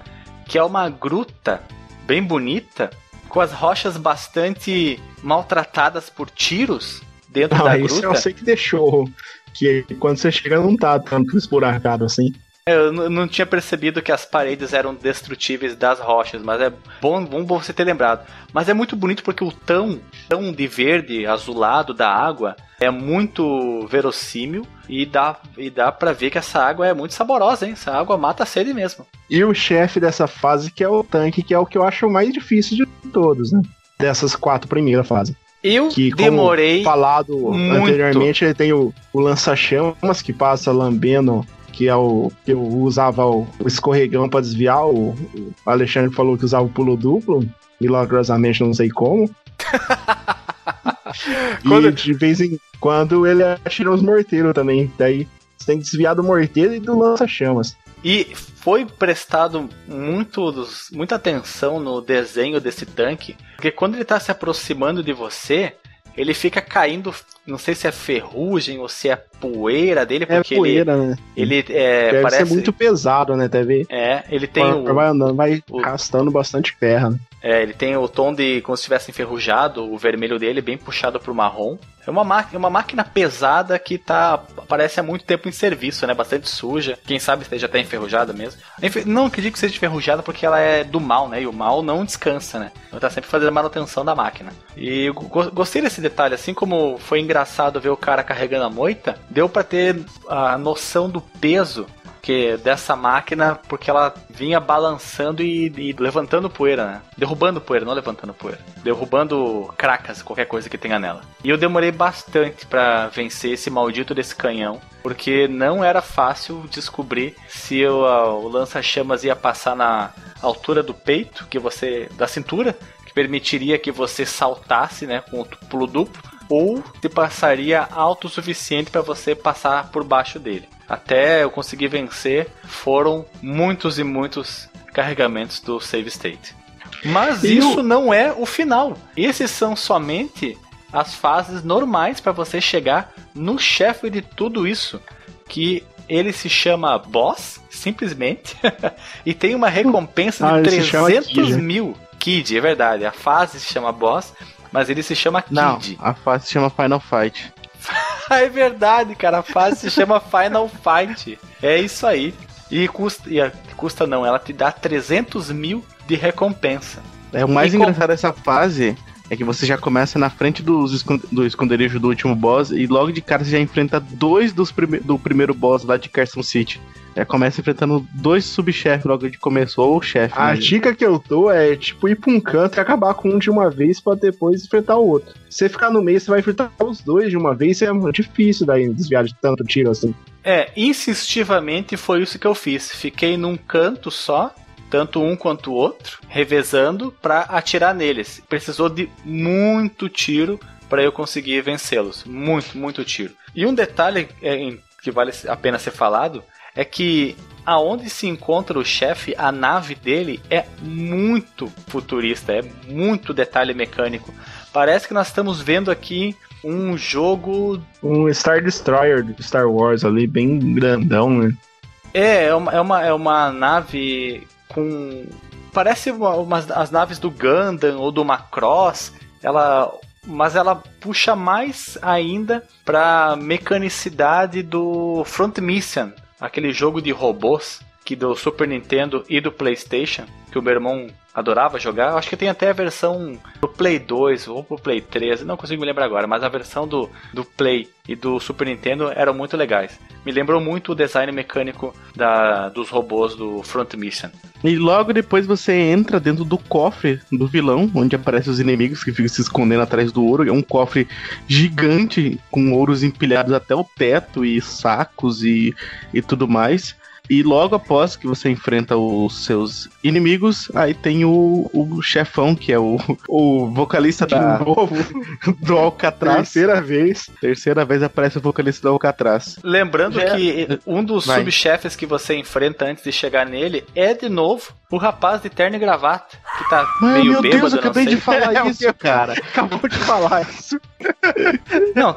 que é uma gruta bem bonita, com as rochas bastante maltratadas por tiros dentro ah, da gruta. Isso eu sei que deixou. Que quando você chega não tá tanto esburacado assim. É, eu não tinha percebido que as paredes eram destrutíveis das rochas, mas é bom, bom você ter lembrado. Mas é muito bonito porque o tão, tão de verde, azulado da água é muito verossímil e dá, e dá pra ver que essa água é muito saborosa, hein? Essa água mata a sede mesmo. E o chefe dessa fase que é o tanque, que é o que eu acho mais difícil de todos, né? Dessas quatro primeiras fases. Eu que, demorei. falado muito. anteriormente, ele tem o, o lança-chamas que passa lambendo que é o que eu usava o, escorregão para desviar. O, o, Alexandre falou que usava o pulo duplo, milagrosamente não sei como. quando... E de vez em quando ele atira os morteiros também. Daí você tem que desviar do morteiro e do lança-chamas. E foi prestado muito, muita atenção no desenho desse tanque, porque quando ele está se aproximando de você, ele fica caindo, não sei se é ferrugem ou se é poeira dele, é porque é poeira, ele, né? ele é, Deve parece ser muito pesado, né, TV? É, ele tem o, vai andando, vai o, arrastando bastante terra. Né? É, ele tem o tom de como se tivesse enferrujado, o vermelho dele bem puxado pro marrom. É uma, máquina, uma máquina pesada que tá parece há muito tempo em serviço, né? Bastante suja. Quem sabe esteja até enferrujada mesmo. Não acredito que seja enferrujada porque ela é do mal, né? E o mal não descansa, né? Ela tá sempre fazendo manutenção da máquina. E gostei desse detalhe, assim como foi engraçado ver o cara carregando a moita, deu para ter a noção do peso que dessa máquina, porque ela vinha balançando e, e, levantando poeira, né? Derrubando poeira, não levantando poeira. Derrubando cracas, qualquer coisa que tenha nela. E eu demorei bastante para vencer esse maldito desse canhão, porque não era fácil descobrir se o lança-chamas ia passar na altura do peito, que você da cintura, que permitiria que você saltasse, né, com o pulo duplo, ou se passaria alto o suficiente para você passar por baixo dele. até eu conseguir vencer, foram muitos e muitos carregamentos do save state. Mas E isso o- não é o final. Esses são somente as fases normais para você chegar no chefe de tudo isso, que ele se chama boss, simplesmente, e tem uma recompensa Ah, de chama 300 Kid. mil. Kid, é verdade. A fase se chama boss, mas ele se chama Kid. Não, a fase se chama Final Fight. É verdade, cara. A fase se chama Final Fight. É isso aí. E custa, e a- custa não, ela te dá 300 mil de recompensa. É o mais engraçado dessa fase é que você já começa na frente dos do esconderijo do último boss e logo de cara você já enfrenta dois dos prime do primeiro boss lá de Carson City. Já começa enfrentando dois subchefes logo de começo, ou o chefe. A né? dica que eu dou é tipo ir pra um canto e acabar com um de uma vez pra depois enfrentar o outro. Se você ficar no meio, você vai enfrentar os dois de uma vez, é muito difícil daí desviar de tanto tiro assim. É, insistivamente foi isso que eu fiz. Fiquei num canto só, tanto um quanto o outro, revezando pra atirar neles. Precisou de muito tiro para eu conseguir vencê-los. Muito, muito tiro. E um detalhe é, que vale a pena ser falado é que aonde se encontra o chefe, a nave dele é muito futurista, é muito detalhe mecânico. Parece que nós estamos vendo aqui um jogo Um Star Destroyer do Star Wars ali, bem grandão, né? É, é uma, é uma, é uma nave com. Parece uma, umas, as naves do Gundam ou do Macross. Ela. Mas ela puxa mais ainda pra mecanicidade do Front Mission, aquele jogo de robôs que do Super Nintendo e do PlayStation, que o meu irmão adorava jogar. Eu acho que tem até a versão do Play 2 ou pro Play 3, não consigo me lembrar agora, mas a versão do, do Play e do Super Nintendo eram muito legais. Me lembrou muito o design mecânico da, dos robôs do Front Mission. E logo depois você entra dentro do cofre do vilão, onde aparecem os inimigos que ficam se escondendo atrás do ouro. É um cofre gigante com ouros empilhados até o teto e sacos e, e tudo mais. E logo após que você enfrenta os seus inimigos, aí tem o, o chefão, que é o, o vocalista da, De novo, do Alcatraz. terceira vez. Terceira vez aparece o vocalista do Alcatraz. Lembrando Já- que um dos Vai. subchefes que você enfrenta antes de chegar nele é de novo o rapaz de terno e gravata, que tá Mas, meio meu bêbado, Deus, eu acabei sei. de falar isso, cara. Acabou de falar isso. Não,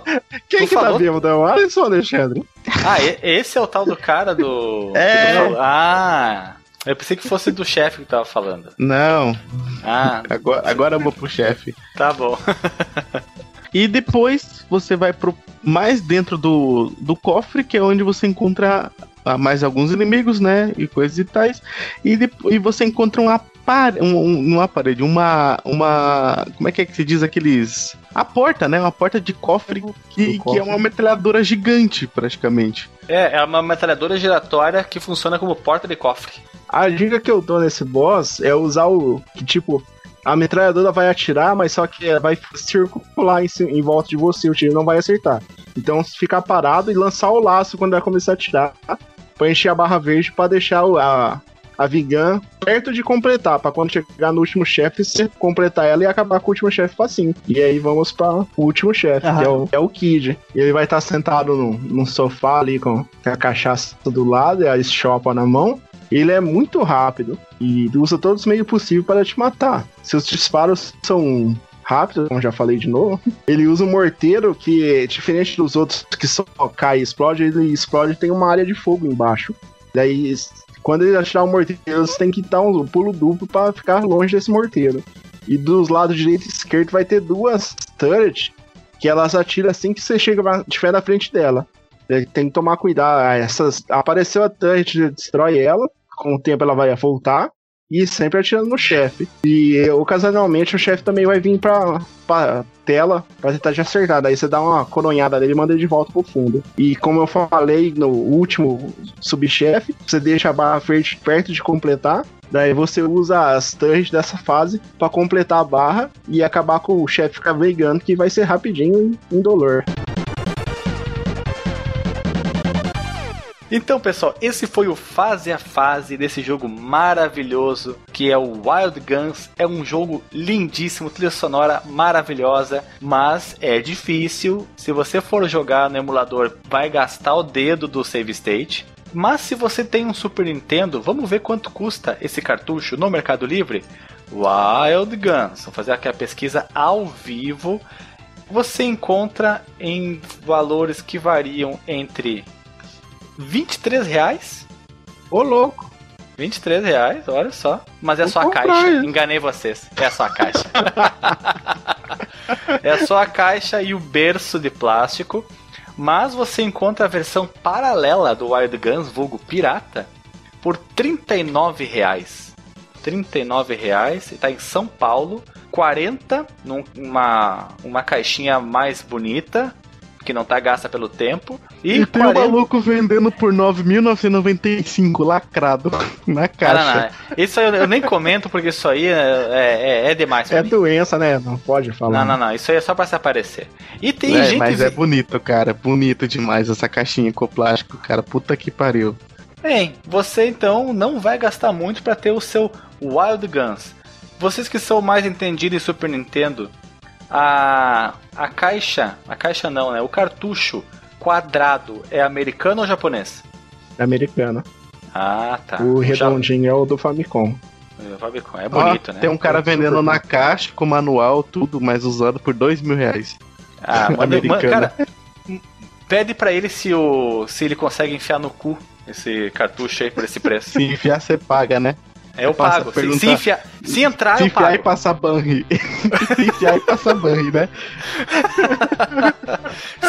Quem que tá falou? bêbado? É o Alisson ou Alexandre? ah, esse é o tal do cara do... É. falou. Ah, eu pensei que fosse do chefe que tava falando. Não, Ah, agora, agora eu vou pro chefe. tá bom. E depois você vai pro mais dentro do, do cofre, que é onde você encontra mais alguns inimigos, né? E coisas e tais. E, depois, e você encontra uma parede, um, um, uma parede, uma, uma. Como é que é que se diz aqueles. A porta, né? Uma porta de cofre que, cofre. que é uma metralhadora gigante, praticamente. É, é uma metralhadora giratória que funciona como porta de cofre. A dica que eu dou nesse boss é usar o. Que tipo, a metralhadora vai atirar, mas só que vai circular em, em volta de você, o tiro não vai acertar. Então ficar parado e lançar o laço quando vai começar a atirar, pra encher a barra verde pra deixar a, a Vigan perto de completar, pra quando chegar no último chefe, você completar ela e acabar com o último chefe facinho. E aí vamos para o último chefe, que é o, é o Kid. E ele vai estar sentado num, num sofá ali com a cachaça do lado e a chopa na mão. Ele é muito rápido e usa todos os meios possíveis para te matar. Seus disparos são rápidos, como já falei de novo. Ele usa um morteiro que, diferente dos outros que só cai e explode, ele explode tem uma área de fogo embaixo. Daí, quando ele atirar o morteiro, você tem que dar um pulo duplo para ficar longe desse morteiro. E dos lados direito e esquerdo vai ter duas turrets que elas atiram assim que você chega estiver na frente dela. Tem que tomar cuidado. Ah, Essas, apareceu a turret, destrói ela. Com o tempo ela vai voltar. E sempre atirando no chefe. E ocasionalmente o chefe também vai vir pra, pra tela pra tentar te acertar. Daí você dá uma coronhada nele e manda ele de volta pro fundo. E como eu falei no último subchefe, você deixa a barra verde perto de completar. Daí você usa as turrets dessa fase pra completar a barra e acabar com o chefe ficar brigando, que vai ser rapidinho e indolor. Então, pessoal, esse foi o fase a fase desse jogo maravilhoso que é o Wild Guns. É um jogo lindíssimo, trilha sonora maravilhosa, mas é difícil. Se você for jogar no emulador, vai gastar o dedo do save state. Mas se você tem um Super Nintendo, vamos ver quanto custa esse cartucho no Mercado Livre? Wild Guns. Vamos fazer aqui a pesquisa ao vivo. Você encontra em valores que variam entre 23 reais. Ô, louco. 23 reais, olha só. Mas é Vou só a caixa. isso. Enganei vocês. É só a caixa. é só a caixa e o berço de plástico. Mas você encontra a versão paralela do Wild Guns, vulgo pirata, por 39 reais. 39 reais, está em São Paulo. 40 numa uma caixinha mais bonita, que não tá gasta pelo tempo. E, E, tem um 40 maluco vendendo por 9.995 lacrado na Ah, caixa. não, não. Isso aí eu, eu nem comento porque isso aí é, é, é demais pra É mim. doença, né? Não pode falar. Não, não, não. Isso aí é só pra se aparecer. E tem É, gente. mas é bonito, cara. Bonito demais essa caixinha com plástico, cara. Puta que pariu. Bem, você então não vai gastar muito pra ter o seu Wild Guns. Vocês que são mais entendidos em Super Nintendo, a, a caixa. A caixa não, né? O cartucho quadrado é americano ou japonês? É americano. Ah, tá. o redondinho é o do Famicom. Famicom. É bonito, Ó, né? Tem um cara vendendo na caixa com manual, tudo, mas usado por dois mil reais. Ah, manda, cara, pede pra ele se, o, se ele consegue enfiar no cu esse cartucho aí por esse preço. Se enfiar, você paga, né? É, eu pago. Se, se, enfiar, se entrar, Se eu enfiar e pago. passar banri. Se enfiar e passar banri, né?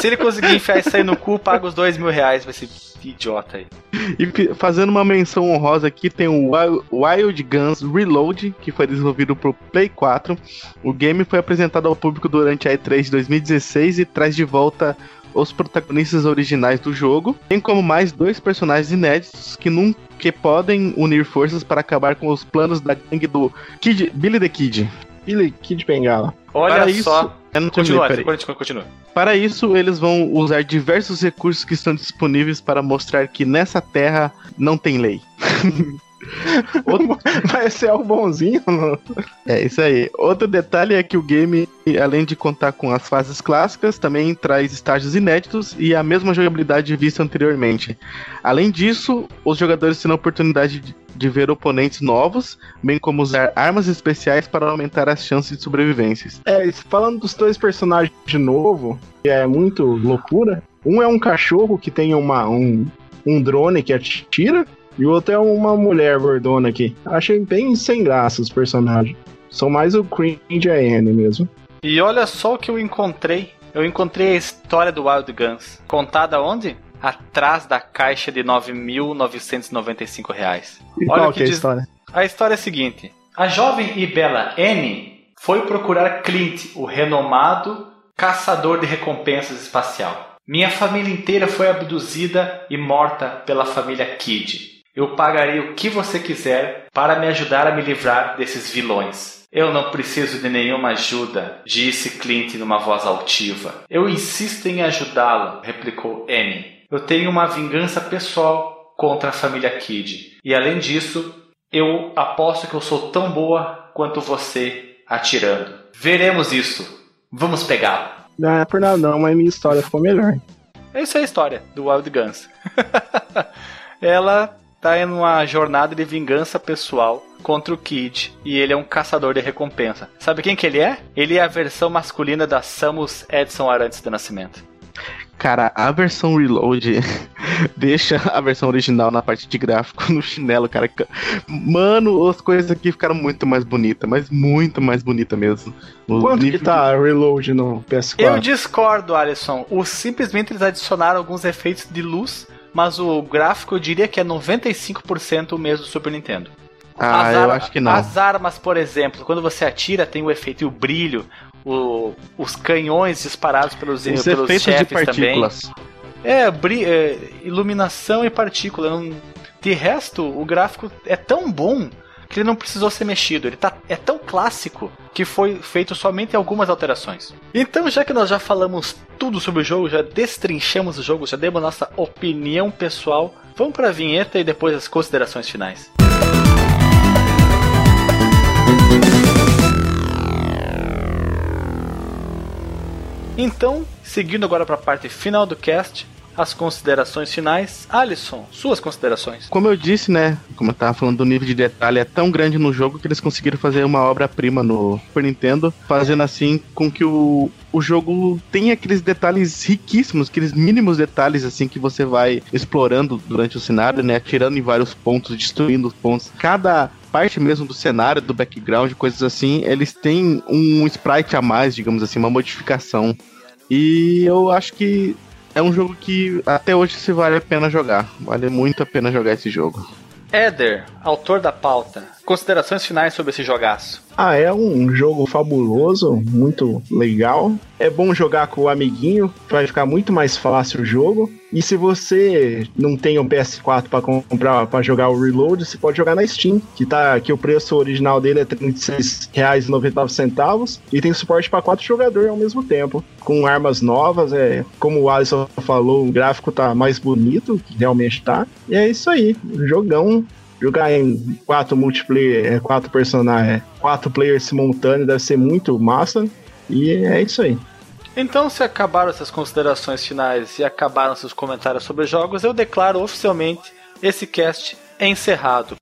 Se ele conseguir enfiar isso aí no cu, paga os dois mil reais pra esse idiota aí. E fazendo uma menção honrosa aqui, tem o Wild- Guns Reload, que foi desenvolvido por Play 4. O game foi apresentado ao público durante a E3 de 2016 e traz de volta os protagonistas originais do jogo, bem como mais dois personagens inéditos que nunca que podem unir forças para acabar com os planos da gangue do Kid, Billy the Kid. Billy Kid Bengala. Olha Para só. isso, eu não terminei, Continua, continua, continua. Para isso, eles vão usar diversos recursos que estão disponíveis para mostrar que nessa terra não tem lei. Outro- Mas esse é o bonzinho, não? É isso aí. Outro detalhe é que o game, além de contar com as fases clássicas, também traz estágios inéditos e a mesma jogabilidade vista anteriormente. Além disso, os jogadores terão a oportunidade de- de ver oponentes novos, bem como usar armas especiais para aumentar as chances de sobrevivências. É, falando dos dois personagens de novo, que é muito loucura. Um é um cachorro que tem uma, um, um drone que atira, e o outro é uma mulher gordona aqui. Achei bem sem graça os personagens. São mais o Cringe a Anne mesmo. E olha só o que eu encontrei. Eu encontrei a história do Wild Guns. Contada onde? Atrás da caixa de 9.995 reais. E Olha qual que é a diz- história? A história é a seguinte: a jovem e bela Anne foi procurar Clint, o renomado caçador de recompensas espacial. Minha família inteira foi abduzida e morta pela família Kidd. Eu pagarei o que você quiser para me ajudar a me livrar desses vilões. Eu não preciso de nenhuma ajuda, disse Clint numa voz altiva. Eu insisto em ajudá-lo, replicou Anne. Eu tenho uma vingança pessoal contra a família Kidd. E além disso, eu aposto que eu sou tão boa quanto você atirando. Veremos isso. Vamos pegá-lo. Não é por nada não, mas minha história ficou melhor. Essa é a história do Wild Guns. Ela tá em uma jornada de vingança pessoal contra o Kid e ele é um caçador de recompensa. Sabe quem que ele é? Ele é a versão masculina da Samus Edson Arantes do Nascimento. Cara, a versão Reload deixa a versão original na parte de gráfico no chinelo, cara. Mano, as coisas aqui ficaram muito mais bonitas, mas muito mais bonita mesmo. O Quanto nível que tá a Reload no PS4? Eu discordo, Alisson. O simplesmente eles adicionaram alguns efeitos de luz, mas o gráfico eu diria que é 95% o mesmo do Super Nintendo. Ah, As eu acho que não. As armas, por exemplo, quando você atira, tem o efeito e o brilho. o- os canhões disparados pelos, Os pelos efeitos de chefes também. partículas. É, é, iluminação e partícula. não- De resto, o gráfico é tão bom que ele não precisou ser mexido. Ele tá, é tão clássico que foi feito somente algumas alterações. Então, já que nós já falamos tudo sobre o jogo, já destrinchamos o jogo, já demos nossa opinião pessoal, vamos para a vinheta e depois as considerações finais. Então, seguindo agora para a parte final do cast, as considerações finais. Alisson, suas considerações. Como eu disse, né? Como eu tava falando, o nível de detalhe é tão grande no jogo que eles conseguiram fazer uma obra-prima no Super Nintendo, fazendo assim com que o, o jogo tenha aqueles detalhes riquíssimos, aqueles mínimos detalhes assim que você vai explorando durante o cenário, né? Atirando em vários pontos, destruindo os pontos. Cada parte mesmo do cenário, do background, coisas assim, eles têm um sprite a mais, digamos assim, uma modificação. E eu acho que é um jogo que até hoje se vale a pena jogar. Vale muito a pena jogar esse jogo. Éder, autor da pauta, considerações finais sobre esse jogaço. Ah, é um jogo fabuloso, muito legal. É bom jogar com o amiguinho, vai ficar muito mais fácil o jogo. E se você não tem um PS4 para comprar para jogar o Reload, você pode jogar na Steam, que tá que o preço original dele é R$ 36,99 e tem suporte para quatro jogadores ao mesmo tempo, com armas novas, é, como o Alisson falou, o gráfico tá mais bonito, realmente tá. E é isso aí, jogão jogar em quatro multiplayer, é, quatro personagens, é, quatro players simultâneos deve ser muito massa. E é isso aí. Então, se acabaram essas considerações finais e acabaram seus comentários sobre jogos, eu declaro oficialmente esse cast encerrado.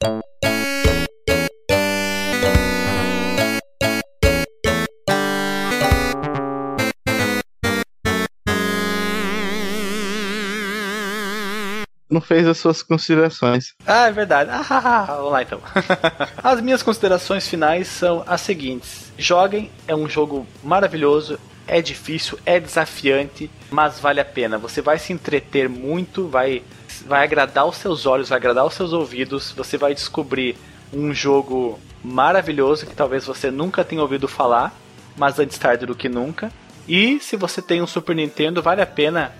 Não fez as suas considerações. Ah, é verdade. Ah, vamos lá então. as minhas considerações finais são as seguintes: joguem, é um jogo maravilhoso. É difícil, é desafiante, mas vale a pena. Você vai se entreter muito, vai, vai agradar os seus olhos, vai agradar os seus ouvidos. Você vai descobrir um jogo maravilhoso que talvez você nunca tenha ouvido falar, mas antes tarde do que nunca. E se você tem um Super Nintendo, vale a pena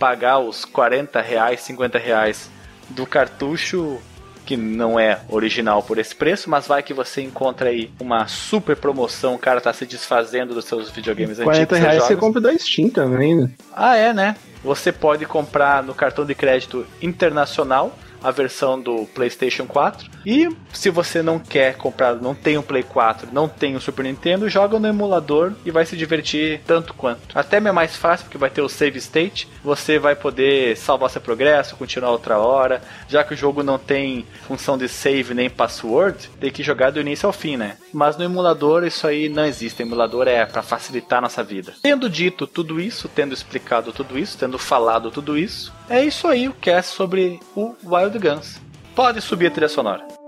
pagar os 40 reais, 50 reais do cartucho que não é original por esse preço, mas vai que você encontra aí uma super promoção, o cara tá se desfazendo dos seus videogames 40 antigos. 40 reais você compra da Steam também, né? Ah, é, né? Você pode comprar no cartão de crédito internacional a versão do PlayStation 4. E se você não quer comprar, não tem um Play 4, não tem um Super Nintendo, joga no emulador e vai se divertir tanto quanto. Até é mais fácil porque vai ter o save state, você vai poder salvar seu progresso, continuar outra hora. Já que o jogo não tem função de save nem password, tem que jogar do início ao fim, né? Mas no emulador isso aí não existe. O emulador é para facilitar a nossa vida. Tendo dito tudo isso, tendo explicado tudo isso, tendo falado tudo isso, é isso aí o cast sobre o Wild Guns. Pode subir a trilha sonora.